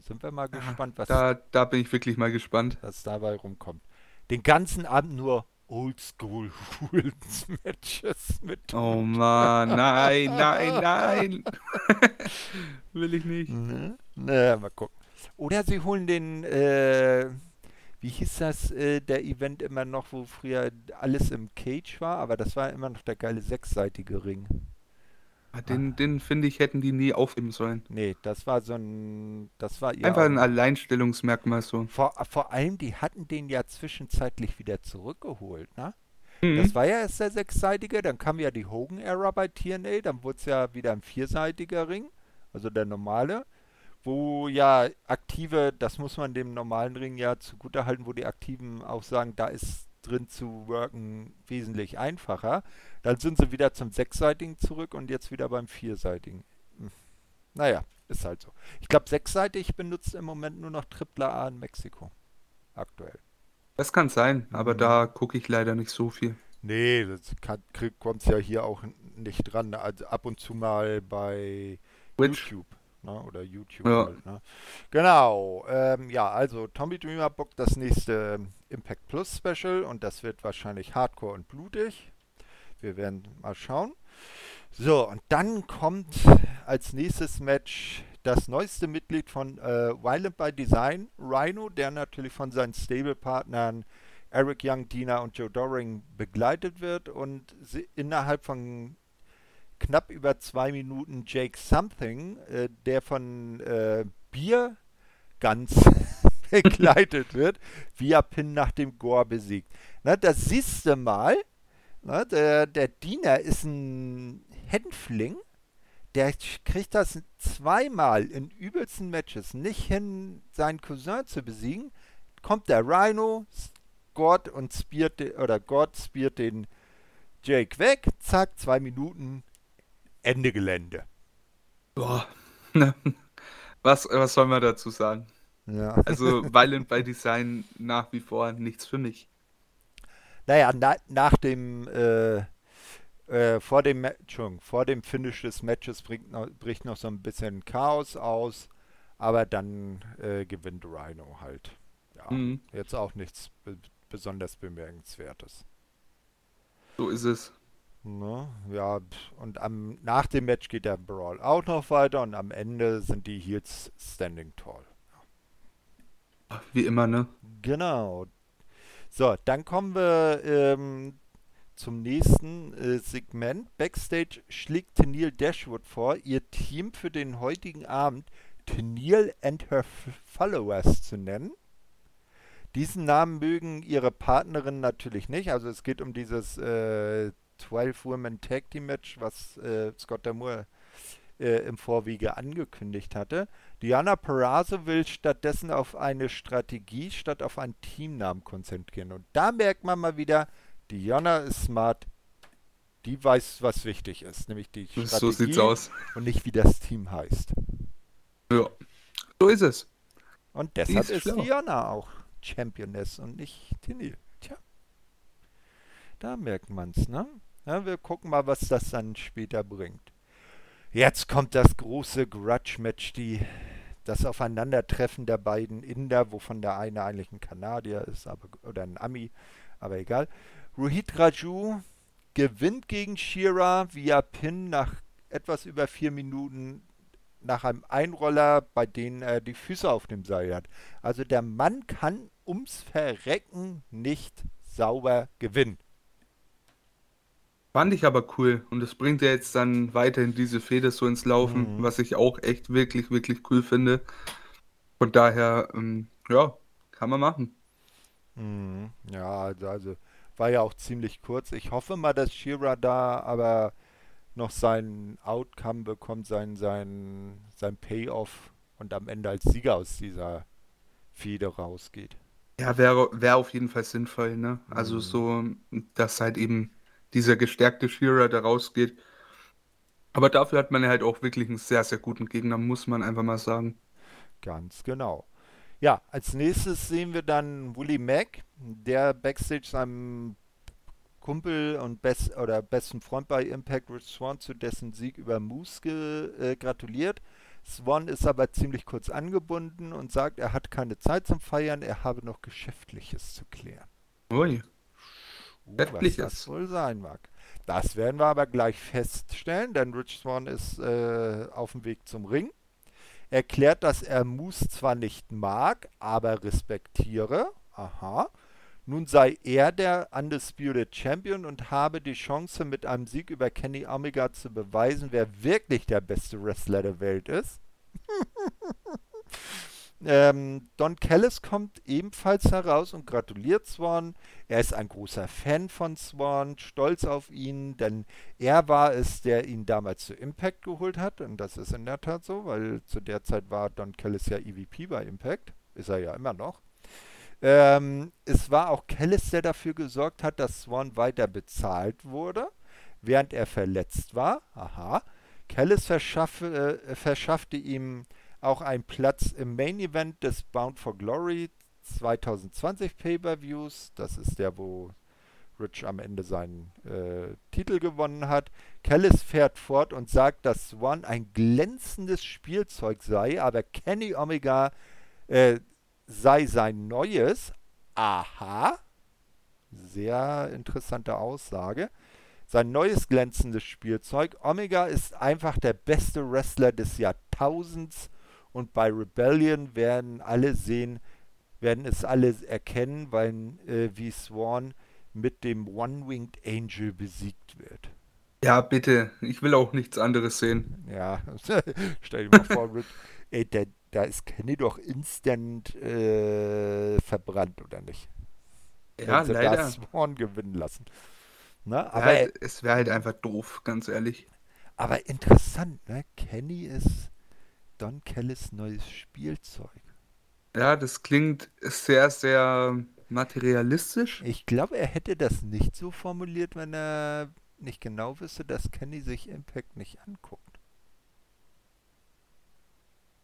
Sind wir mal gespannt, was da, da bin ich wirklich mal gespannt, was dabei rumkommt. Den ganzen Abend nur Oldschool Rules Matches mit. Oh Mann, nein, nein, nein. Will ich nicht. Ne? Na, mal gucken. Oder sie holen den äh, wie hieß das, äh, der Event immer noch, wo früher alles im Cage war, aber das war immer noch der geile sechsseitige Ring. Ah, den, ah. den finde ich, hätten die nie aufheben sollen. Nee, das war so ein. Das war Einfach ein Alleinstellungsmerkmal so. Vor, vor allem, die hatten den ja zwischenzeitlich wieder zurückgeholt, ne? Mhm. Das war ja erst der sechsseitige, dann kam ja die Hogan-Ära bei TNA, dann wurde es ja wieder ein vierseitiger Ring, also der normale wo ja aktive, das muss man dem normalen Ring ja zugutehalten, wo die Aktiven auch sagen, da ist drin zu worken wesentlich einfacher. Dann sind sie wieder zum sechsseitigen zurück und jetzt wieder beim vierseitigen. Hm. Naja, ist halt so. Ich glaube, sechsseitig benutzt im Moment nur noch AAA in Mexiko. Aktuell. Das kann sein, aber mhm. da gucke ich leider nicht so viel. Nee, das kommt ja hier auch nicht dran. Also ab und zu mal bei Twitch. YouTube ne? oder YouTube ja. halt. Ne? Genau. Ähm, ja, also Tommy Dreamer bookt das nächste Impact Plus Special und das wird wahrscheinlich hardcore und blutig. Wir werden mal schauen. So, und dann kommt als nächstes Match das neueste Mitglied von äh, Violent by Design, Rhino, der natürlich von seinen Stable-Partnern Eric Young, Dina und Joe Doring begleitet wird und innerhalb von knapp über zwei Minuten Jake Something, äh, der von äh, Bier ganz begleitet wird, via Pin nach dem Gore besiegt. Na, das siehst du mal. Na, der, der Diener ist ein Hänfling. Der kriegt das zweimal in übelsten Matches nicht hin, seinen Cousin zu besiegen. Kommt der Rhino, Gott und spiert oder Gott spielt den Jake weg. Zack, zwei Minuten Ende Gelände. Boah. Was, was soll man dazu sagen? Ja. Also Violent by Design nach wie vor nichts für mich. Naja, na, nach dem äh, äh, vor dem Entschuldigung, vor dem Finish des Matches noch, bricht noch so ein bisschen Chaos aus, aber dann äh, gewinnt Rhino halt. Ja, mhm. jetzt auch nichts be besonders bemerkenswertes. So ist es. Ne? Ja, und am, nach dem Match geht der Brawl auch noch weiter und am Ende sind die Heels standing tall. Wie immer, ne? Genau. So, dann kommen wir ähm, zum nächsten äh, Segment. Backstage schlägt Tennille Dashwood vor, ihr Team für den heutigen Abend Tennille and her Followers zu nennen. Diesen Namen mögen ihre Partnerin natürlich nicht. Also es geht um dieses äh, 12-Women Tag Team Match, was äh, Scott Damour äh, im Vorwege angekündigt hatte. Diana Perazzo will stattdessen auf eine Strategie statt auf einen Teamnamen konzentrieren. Und da merkt man mal wieder, Diana ist smart, die weiß, was wichtig ist, nämlich die Strategie so sieht's aus. und nicht wie das Team heißt. Ja, so ist es. Und deshalb ist, ist Diana auch Championess und nicht Tenil. Tja. Da merkt man's, ne? Ja, wir gucken mal, was das dann später bringt. Jetzt kommt das große Grudge-Match, das Aufeinandertreffen der beiden Inder, wovon der eine eigentlich ein Kanadier ist, aber, oder ein Ami, aber egal. Rohit Raju gewinnt gegen Shira via Pin nach etwas über vier Minuten nach einem Einroller, bei dem er die Füße auf dem Seil hat. Also der Mann kann ums Verrecken nicht sauber gewinnen. Fand ich aber cool. Und es bringt ja jetzt dann weiterhin diese Feder so ins Laufen, mhm. was ich auch echt wirklich, wirklich cool finde. Von daher, ähm, ja, kann man machen. Mhm. Ja, also, also war ja auch ziemlich kurz. Ich hoffe mal, dass Shira da aber noch sein Outcome bekommt, sein, sein, sein Payoff und am Ende als Sieger aus dieser Fehde rausgeht. Ja, wäre wär auf jeden Fall sinnvoll, ne? Also mhm. so, dass halt eben dieser gestärkte Shearer da rausgeht. Aber dafür hat man halt auch wirklich einen sehr, sehr guten Gegner, muss man einfach mal sagen. Ganz genau. Ja, als nächstes sehen wir dann Willie Mack, der Backstage seinem Kumpel und best, oder besten Freund bei Impact Rich Swan zu dessen Sieg über Moose äh, gratuliert. Swan ist aber ziemlich kurz angebunden und sagt, er hat keine Zeit zum Feiern, er habe noch Geschäftliches zu klären. Ui. Uh, was das wohl sein mag. Das werden wir aber gleich feststellen, denn Rich Swan ist äh, auf dem Weg zum Ring. Erklärt, dass er Moose zwar nicht mag, aber respektiere. Aha. Nun sei er der Undisputed Champion und habe die Chance, mit einem Sieg über Kenny Omega zu beweisen, wer wirklich der beste Wrestler der Welt ist. ähm, Don Callis kommt ebenfalls heraus und gratuliert Swan. Er ist ein großer Fan von Swan, stolz auf ihn, denn er war es, der ihn damals zu Impact geholt hat. Und das ist in der Tat so, weil zu der Zeit war Don Callis ja EVP bei Impact. Ist er ja immer noch. Ähm, es war auch Kellis, der dafür gesorgt hat, dass Swan weiter bezahlt wurde, während er verletzt war. Aha. Kellis verschaff, äh, verschaffte ihm auch einen Platz im Main Event des Bound for Glory 2020 Pay-Per-Views. Das ist der, wo Rich am Ende seinen äh, Titel gewonnen hat. Kellis fährt fort und sagt, dass Swan ein glänzendes Spielzeug sei, aber Kenny Omega äh, sei sein neues, aha, sehr interessante Aussage, sein neues glänzendes Spielzeug. Omega ist einfach der beste Wrestler des Jahrtausends und bei Rebellion werden alle sehen, werden es alle erkennen, weil äh, wie Swan mit dem One-Winged Angel besiegt wird. Ja, bitte. Ich will auch nichts anderes sehen. Ja, stell dir mal vor, ey, der, da ist Kenny doch instant äh, verbrannt, oder nicht? Ja, Wenn sie leider. das Swan gewinnen lassen. Na, aber ja, es wäre halt einfach doof, ganz ehrlich. Aber interessant, ne? Kenny ist Don Kellis neues Spielzeug. Ja, das klingt sehr, sehr materialistisch. Ich glaube, er hätte das nicht so formuliert, wenn er nicht genau wüsste, dass Kenny sich Impact nicht anguckt.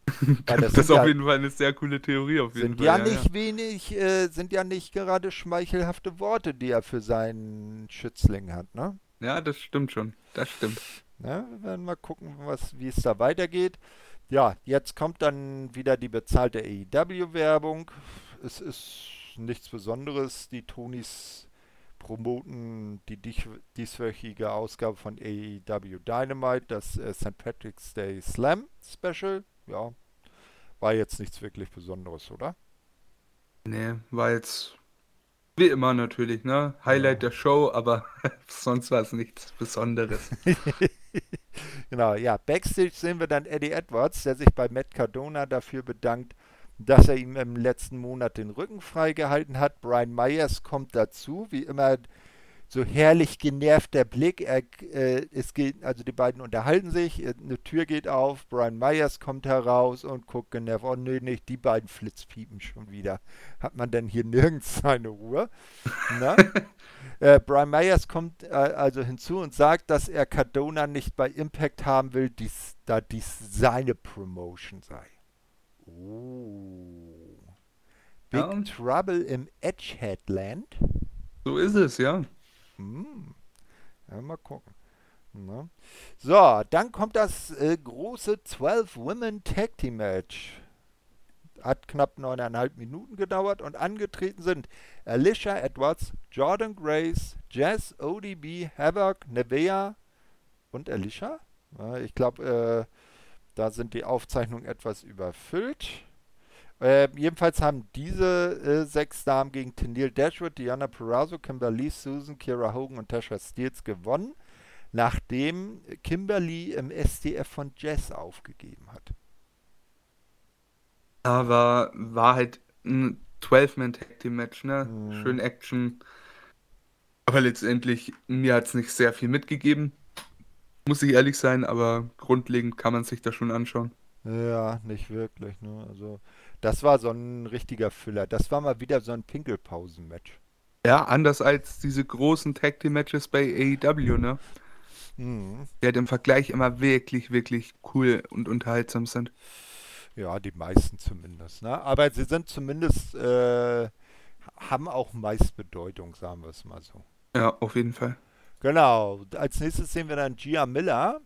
das, das ist auf jeden Fall eine sehr coole Theorie. Auf jeden sind Fall. ja, ja nicht ja. wenig, äh, sind ja nicht gerade schmeichelhafte Worte, die er für seinen Schützling hat, ne? Ja, das stimmt schon. Das stimmt. Ja, wir werden mal gucken, was, wie es da weitergeht. Ja, jetzt kommt dann wieder die bezahlte AEW-Werbung. Es ist nichts Besonderes. Die Tonys promoten die dieswöchige Ausgabe von AEW Dynamite, das äh, St. Patrick's Day Slam Special. Ja, war jetzt nichts wirklich Besonderes, oder? Nee, war jetzt wie immer natürlich, ne? Highlight der Show, aber sonst war es nichts Besonderes. genau, ja. Backstage sehen wir dann Eddie Edwards, der sich bei Matt Cardona dafür bedankt, dass er ihm im letzten Monat den Rücken freigehalten hat. Brian Myers kommt dazu, wie immer so herrlich genervter Blick. Er, äh, es geht, also die beiden unterhalten sich, äh, eine Tür geht auf, Brian Myers kommt heraus und guckt genervt. Oh nee, nicht, die beiden Flitzpiepen schon wieder. Hat man denn hier nirgends seine Ruhe? äh, Brian Myers kommt äh, also hinzu und sagt, dass er Cardona nicht bei Impact haben will, dies, da dies seine Promotion sei. Oh. Big ja. Trouble im Edge Headland. So ist es, ja. Hm. Ja, mal gucken. Na. So, dann kommt das äh, große 12 Women Tag Team Match. Hat knapp neuneinhalb Minuten gedauert und angetreten sind Alicia Edwards, Jordan Grace, Jazz, ODB, Havoc, Nevea und Alicia. Ich glaube, äh, da sind die Aufzeichnungen etwas überfüllt. Äh, jedenfalls haben diese äh, sechs Damen gegen Tennille Dashwood, Diana Perazzo, Kimberly, Susan, Kira Hogan und Tasha Steels gewonnen, nachdem Kimberly im SDF von Jazz aufgegeben hat. Aber war halt ein 12-Man-Tag-Team-Match, ne? Mhm. Schön Action. Aber letztendlich, mir hat es nicht sehr viel mitgegeben. Muss ich ehrlich sein, aber grundlegend kann man sich das schon anschauen. Ja, nicht wirklich. Ne? Also, das war so ein richtiger Füller. Das war mal wieder so ein Pinkelpausen-Match. Ja, anders als diese großen Tag Team Matches bei AEW, ne? Mhm. Die halt im Vergleich immer wirklich, wirklich cool und unterhaltsam sind. Ja, die meisten zumindest. Ne? Aber sie sind zumindest, äh, haben auch meist Bedeutung, sagen wir es mal so. Ja, auf jeden Fall. Genau. Als nächstes sehen wir dann Gia Miller.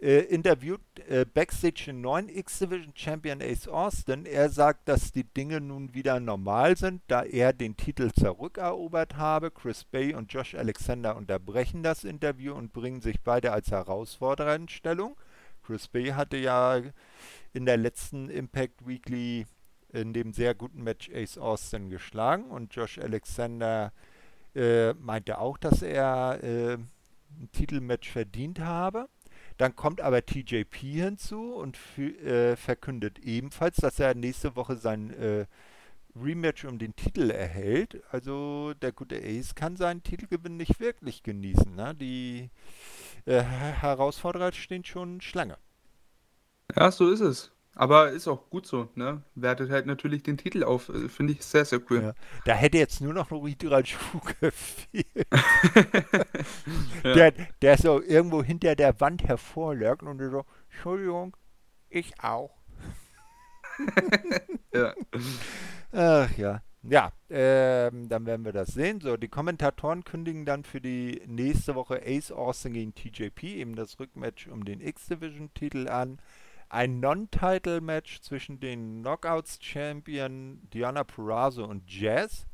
Äh, interviewt äh, Backstage den neuen X-Division Champion Ace Austin. Er sagt, dass die Dinge nun wieder normal sind, da er den Titel zurückerobert habe. Chris Bay und Josh Alexander unterbrechen das Interview und bringen sich beide als Herausforderer in Stellung. Chris Bay hatte ja in der letzten Impact Weekly in dem sehr guten Match Ace Austin geschlagen und Josh Alexander äh, meinte auch, dass er äh, ein Titelmatch verdient habe. Dann kommt aber TJP hinzu und äh, verkündet ebenfalls, dass er nächste Woche sein äh, Rematch um den Titel erhält. Also der gute Ace kann seinen Titelgewinn nicht wirklich genießen. Ne? Die äh, Herausforderer stehen schon Schlange. Ja, so ist es. Aber ist auch gut so, ne? Wertet halt natürlich den Titel auf. Äh, finde ich sehr, sehr cool. Ja. Da hätte jetzt nur noch Ridral Schuh gefehlt. ja. der, der so irgendwo hinter der Wand hervorlegt und so, Entschuldigung, ich auch. ja. Ach ja. Ja, ähm, dann werden wir das sehen. So, die Kommentatoren kündigen dann für die nächste Woche Ace Austin gegen TJP, eben das Rückmatch um den X-Division-Titel an ein Non-Title-Match zwischen den Knockouts-Champion Diana Purrazzo und Jazz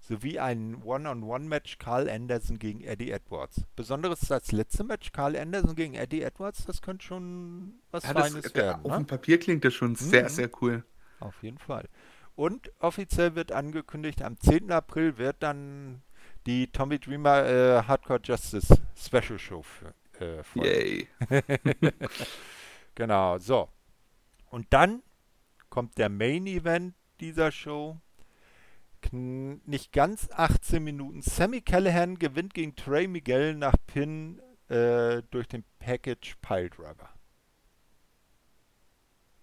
sowie ein One-on-One-Match Carl Anderson gegen Eddie Edwards. Besonderes ist das letzte Match Carl Anderson gegen Eddie Edwards, das könnte schon was ja, Feines das, werden. Auf ne? dem Papier klingt das schon sehr, mhm. sehr cool. Auf jeden Fall. Und offiziell wird angekündigt, am 10. April wird dann die Tommy Dreamer äh, Hardcore Justice Special Show für, äh, Yay. Genau, so. Und dann kommt der Main Event dieser Show. Kn nicht ganz 18 Minuten. Sammy Callahan gewinnt gegen Trey Miguel nach Pin äh, durch den Package Piledriver.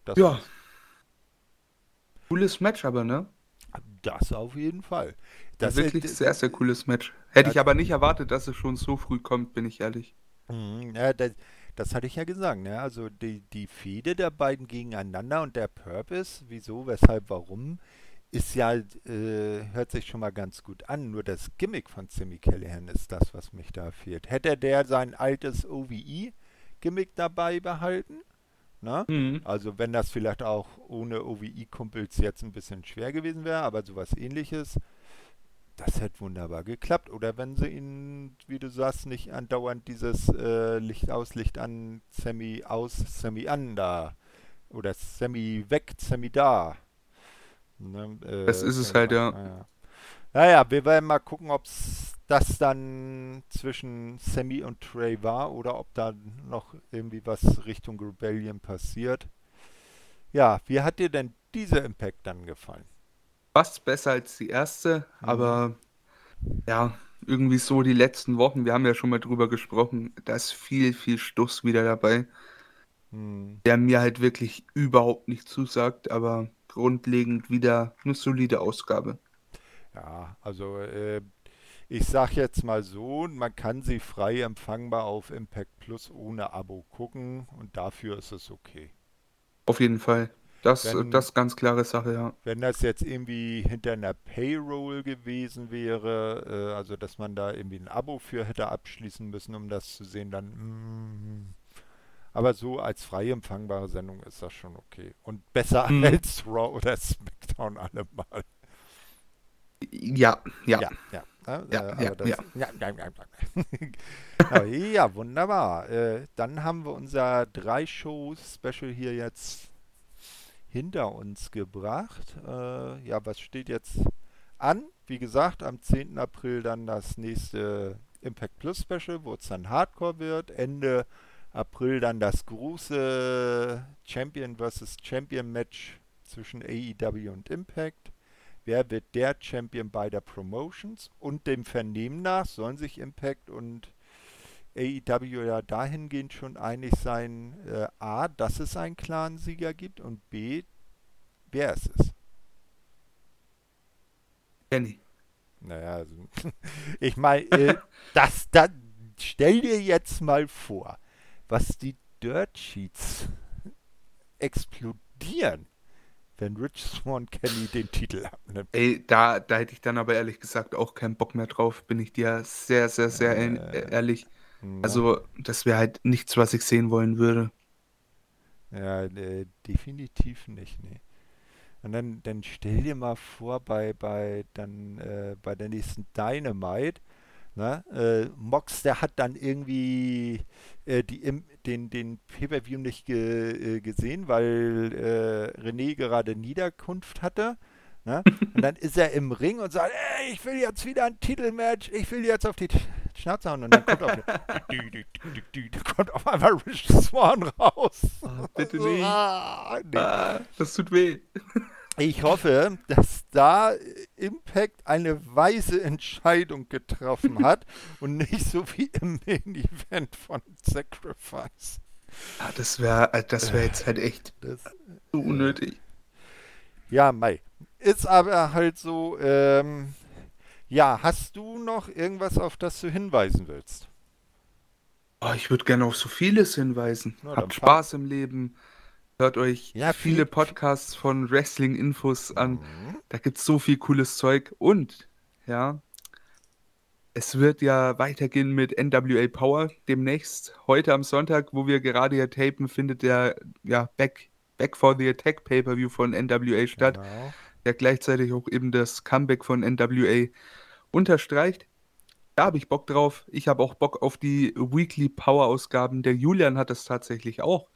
Das ja. Cooles Match aber, ne? Das auf jeden Fall. Das ist wirklich sehr, sehr cooles Match. Hätte ich aber nicht erwartet, dass es schon so früh kommt, bin ich ehrlich. Mhm, ja, das, das hatte ich ja gesagt, ne? Also die, die Fehde der beiden gegeneinander und der Purpose, wieso, weshalb, warum, ist ja, äh, hört sich schon mal ganz gut an. Nur das Gimmick von Sammy Callahan ist das, was mich da fehlt. Hätte der sein altes OVE-Gimmick dabei behalten? Ne? Mhm. Also wenn das vielleicht auch ohne OVE-Kumpels jetzt ein bisschen schwer gewesen wäre, aber sowas ähnliches das hätte wunderbar geklappt. Oder wenn sie ihn, wie du sagst, nicht andauernd dieses äh, Licht aus, Licht an, Semi aus, Semi an da. Oder Semi weg, Semi da. Ne, äh, das ist es halt, ja. Naja. naja, wir werden mal gucken, ob das dann zwischen Sammy und Trey war oder ob da noch irgendwie was Richtung Rebellion passiert. Ja, wie hat dir denn dieser Impact dann gefallen? Fast besser als die erste, mhm. aber ja, irgendwie so die letzten Wochen, wir haben ja schon mal drüber gesprochen, da ist viel, viel Stuss wieder dabei, mhm. der mir halt wirklich überhaupt nicht zusagt, aber grundlegend wieder eine solide Ausgabe. Ja, also äh, ich sag jetzt mal so, man kann sie frei empfangbar auf Impact Plus ohne Abo gucken und dafür ist es okay. Auf jeden Fall. Das, wenn, das ist ganz klare Sache, ja. Wenn das jetzt irgendwie hinter einer Payroll gewesen wäre, äh, also dass man da irgendwie ein Abo für hätte abschließen müssen, um das zu sehen, dann. Mm, Aber so als frei empfangbare Sendung ist das schon okay. Und besser Mhm. als Raw oder SmackDown allemal. Ja, ja. Ja, ja. Ja, äh, ja, das, ja. ja, ja, ja, ja. Wunderbar. Äh, dann haben wir unser Drei-Show-Special hier jetzt hinter uns gebracht. Äh, ja, was steht jetzt an? Wie gesagt, am 10. April dann das nächste Impact Plus Special, wo es dann Hardcore wird. Ende April dann das große Champion vs. Champion Match zwischen AEW und Impact. Wer wird der Champion beider Promotions? Und dem Vernehmen nach sollen sich Impact und AEW ja dahingehend schon einig sein, äh, A, dass es einen klaren Sieger gibt und B, wer es ist. Kenny. Naja, also, ich meine, äh, das, das, stell dir jetzt mal vor, was die Dirt Sheets explodieren, wenn Rich Swan Kenny den Titel abnimmt. Ey, da, da hätte ich dann aber ehrlich gesagt auch keinen Bock mehr drauf, bin ich dir sehr, sehr, sehr Äh, äh, ehrlich. Ja. Also, das wäre halt nichts, was ich sehen wollen würde. Ja, äh, definitiv nicht, nee. Und dann, dann stell dir mal vor, bei, bei, dann, äh, bei der nächsten Dynamite, ne, äh, Mox, der hat dann irgendwie äh, die, im, den, den Pay-Per-View nicht ge, äh, gesehen, weil äh, René gerade Niederkunft hatte. Ne? Und dann ist er im Ring und sagt, ey, ich will jetzt wieder ein Titelmatch, ich will jetzt auf die Schnauze hauen. Und dann kommt auf, dü, dü, dü, kommt auf einmal Rich Swan raus. bitte nicht. Ah, nee. Ah, das tut weh. Ich hoffe, dass da Impact eine weise Entscheidung getroffen hat und nicht so wie im Main Event von Sacrifice. Ah, das wäre das wär jetzt halt echt Das, so unnötig. ja, Mai. Ist aber halt so, ähm, ja, hast du noch irgendwas, auf das du hinweisen willst? Oh, ich würde gerne auf so vieles hinweisen. Na, Habt Spaß im Leben. Hört euch Ja, viele viel- Podcasts von Wrestling-Infos an. Mhm. Da gibt es so viel cooles Zeug. Und, ja, es wird ja weitergehen mit NWA Power demnächst. Heute am Sonntag, wo wir gerade hier tapen, findet der ja, Back, Back for the Attack Pay-Per-View von NWA statt, Genau. Der gleichzeitig auch eben das Comeback von NWA unterstreicht. Da habe ich Bock drauf. Ich habe auch Bock auf die Weekly Power Ausgaben. Der Julian hat das tatsächlich auch.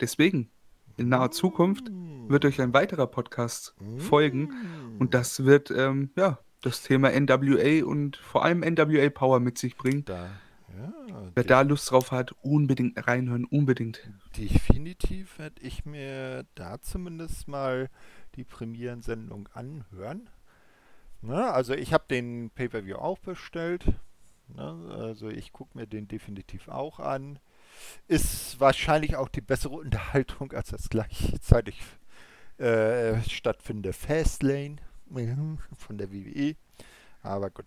Deswegen, in naher Zukunft wird euch ein weiterer Podcast folgen. Und das wird ähm, ja das Thema NWA und vor allem NWA Power mit sich bringen. Da, ja, Wer da Lust drauf hat, unbedingt reinhören, unbedingt. definitiv werde ich mir da zumindest mal die Premierensendung anhören. Ne, also ich habe den Pay-Per-View auch bestellt. Ne, also ich gucke mir den definitiv auch an. Ist wahrscheinlich auch die bessere Unterhaltung als das gleichzeitig äh, stattfindende Fastlane von der WWE. Aber gut.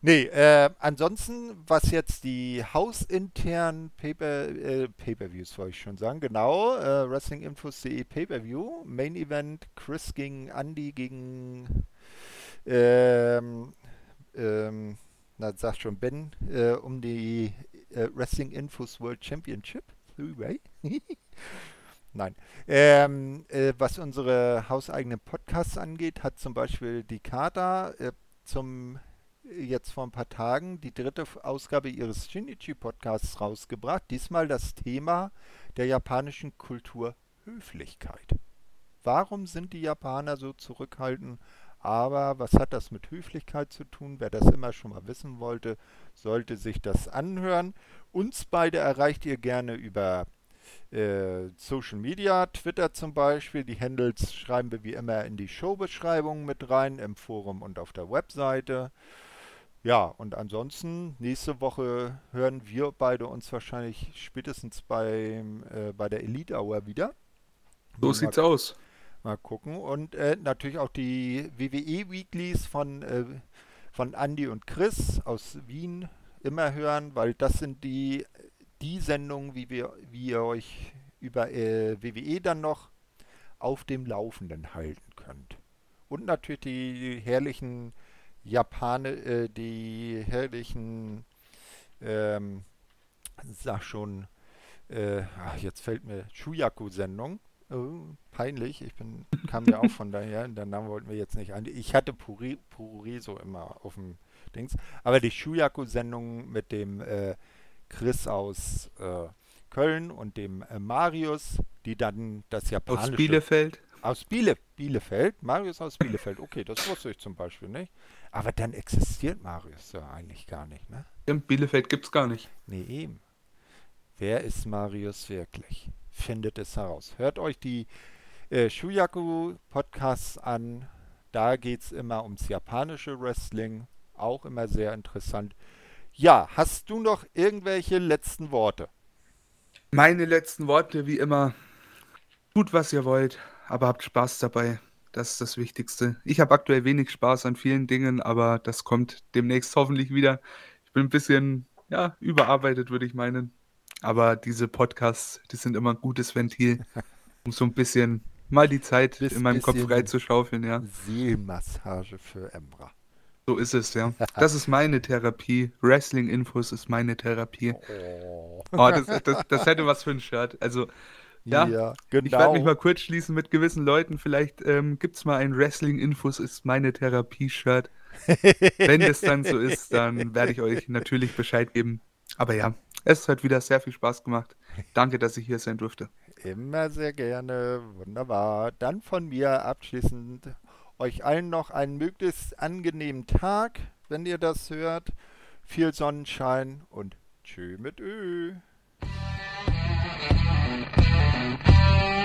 Nee, äh, ansonsten, was jetzt die hausinternen Paper, äh, Pay-Per-Views, wollte ich schon sagen, genau, äh, WrestlingInfos.de Pay-Per-View, Main Event, Chris gegen Andy gegen, ähm, ähm, na, sag schon Ben, äh, um die äh, Wrestling Infos World Championship. Nein. Ähm, äh, was unsere hauseigenen Podcasts angeht, hat zum Beispiel die Kata äh, zum jetzt vor ein paar Tagen die dritte Ausgabe ihres Shinichi Podcasts rausgebracht. Diesmal das Thema der japanischen Kultur Höflichkeit. Warum sind die Japaner so zurückhaltend? Aber was hat das mit Höflichkeit zu tun? Wer das immer schon mal wissen wollte, sollte sich das anhören. Uns beide erreicht ihr gerne über äh, Social Media, Twitter zum Beispiel. Die Handles schreiben wir wie immer in die Showbeschreibung mit rein, im Forum und auf der Webseite. Ja, und ansonsten, nächste Woche hören wir beide uns wahrscheinlich spätestens beim, äh, bei der Elite Hour wieder. So Mal sieht's aus. Mal gucken. Und äh, natürlich auch die WWE Weeklies von, äh, von Andy und Chris aus Wien immer hören, weil das sind die, die Sendungen, wie, wir, wie ihr euch über äh, WWE dann noch auf dem Laufenden halten könnt. Und natürlich die herrlichen Japaner, äh, die herrlichen, ähm, sag schon, äh, ach, jetzt fällt mir Shuyaku-Sendung. Oh, peinlich, ich bin, kam ja auch von daher, den Namen wollten wir jetzt nicht ein. Ich hatte Puri, Puriso immer auf dem Dings, aber die Shuyaku-Sendung mit dem äh, Chris aus äh, Köln und dem äh, Marius, die dann das japanische... Aus Bielefeld? Aus Biele, Bielefeld? Marius aus Bielefeld, okay, das wusste ich zum Beispiel nicht. Aber dann existiert Marius ja eigentlich gar nicht, ne? In Bielefeld gibt's gar nicht. Nee, eben. Wer ist Marius wirklich? Findet es heraus. Hört euch die äh, Shuyaku-Podcasts an. Da geht es immer ums japanische Wrestling. Auch immer sehr interessant. Ja, hast du noch irgendwelche letzten Worte? Meine letzten Worte, wie immer. Tut, was ihr wollt, aber habt Spaß dabei. Das ist das Wichtigste. Ich habe aktuell wenig Spaß an vielen Dingen, aber das kommt demnächst hoffentlich wieder. Ich bin ein bisschen, ja, überarbeitet, würde ich meinen. Aber diese Podcasts, die sind immer ein gutes Ventil, um so ein bisschen mal die Zeit Bis- in meinem Kopf bisschen- frei zu schaufeln, ja. Seelenmassage für Emra. So ist es, ja. Das ist meine Therapie. Wrestling-Infos ist meine Therapie. Oh. Oh, das, das, das hätte was für ein Shirt. Also, Ja, genau. ich werde mich mal kurz schließen mit gewissen Leuten. Vielleicht ähm, gibt es mal ein Wrestling-Infos ist meine Therapie-Shirt. Wenn es dann so ist, dann werde ich euch natürlich Bescheid geben. Aber ja, es hat wieder sehr viel Spaß gemacht. Danke, dass ich hier sein durfte. Immer sehr gerne. Wunderbar. Dann von mir abschließend euch allen noch einen möglichst angenehmen Tag, wenn ihr das hört. Viel Sonnenschein und tschö mit Ö. Thank you.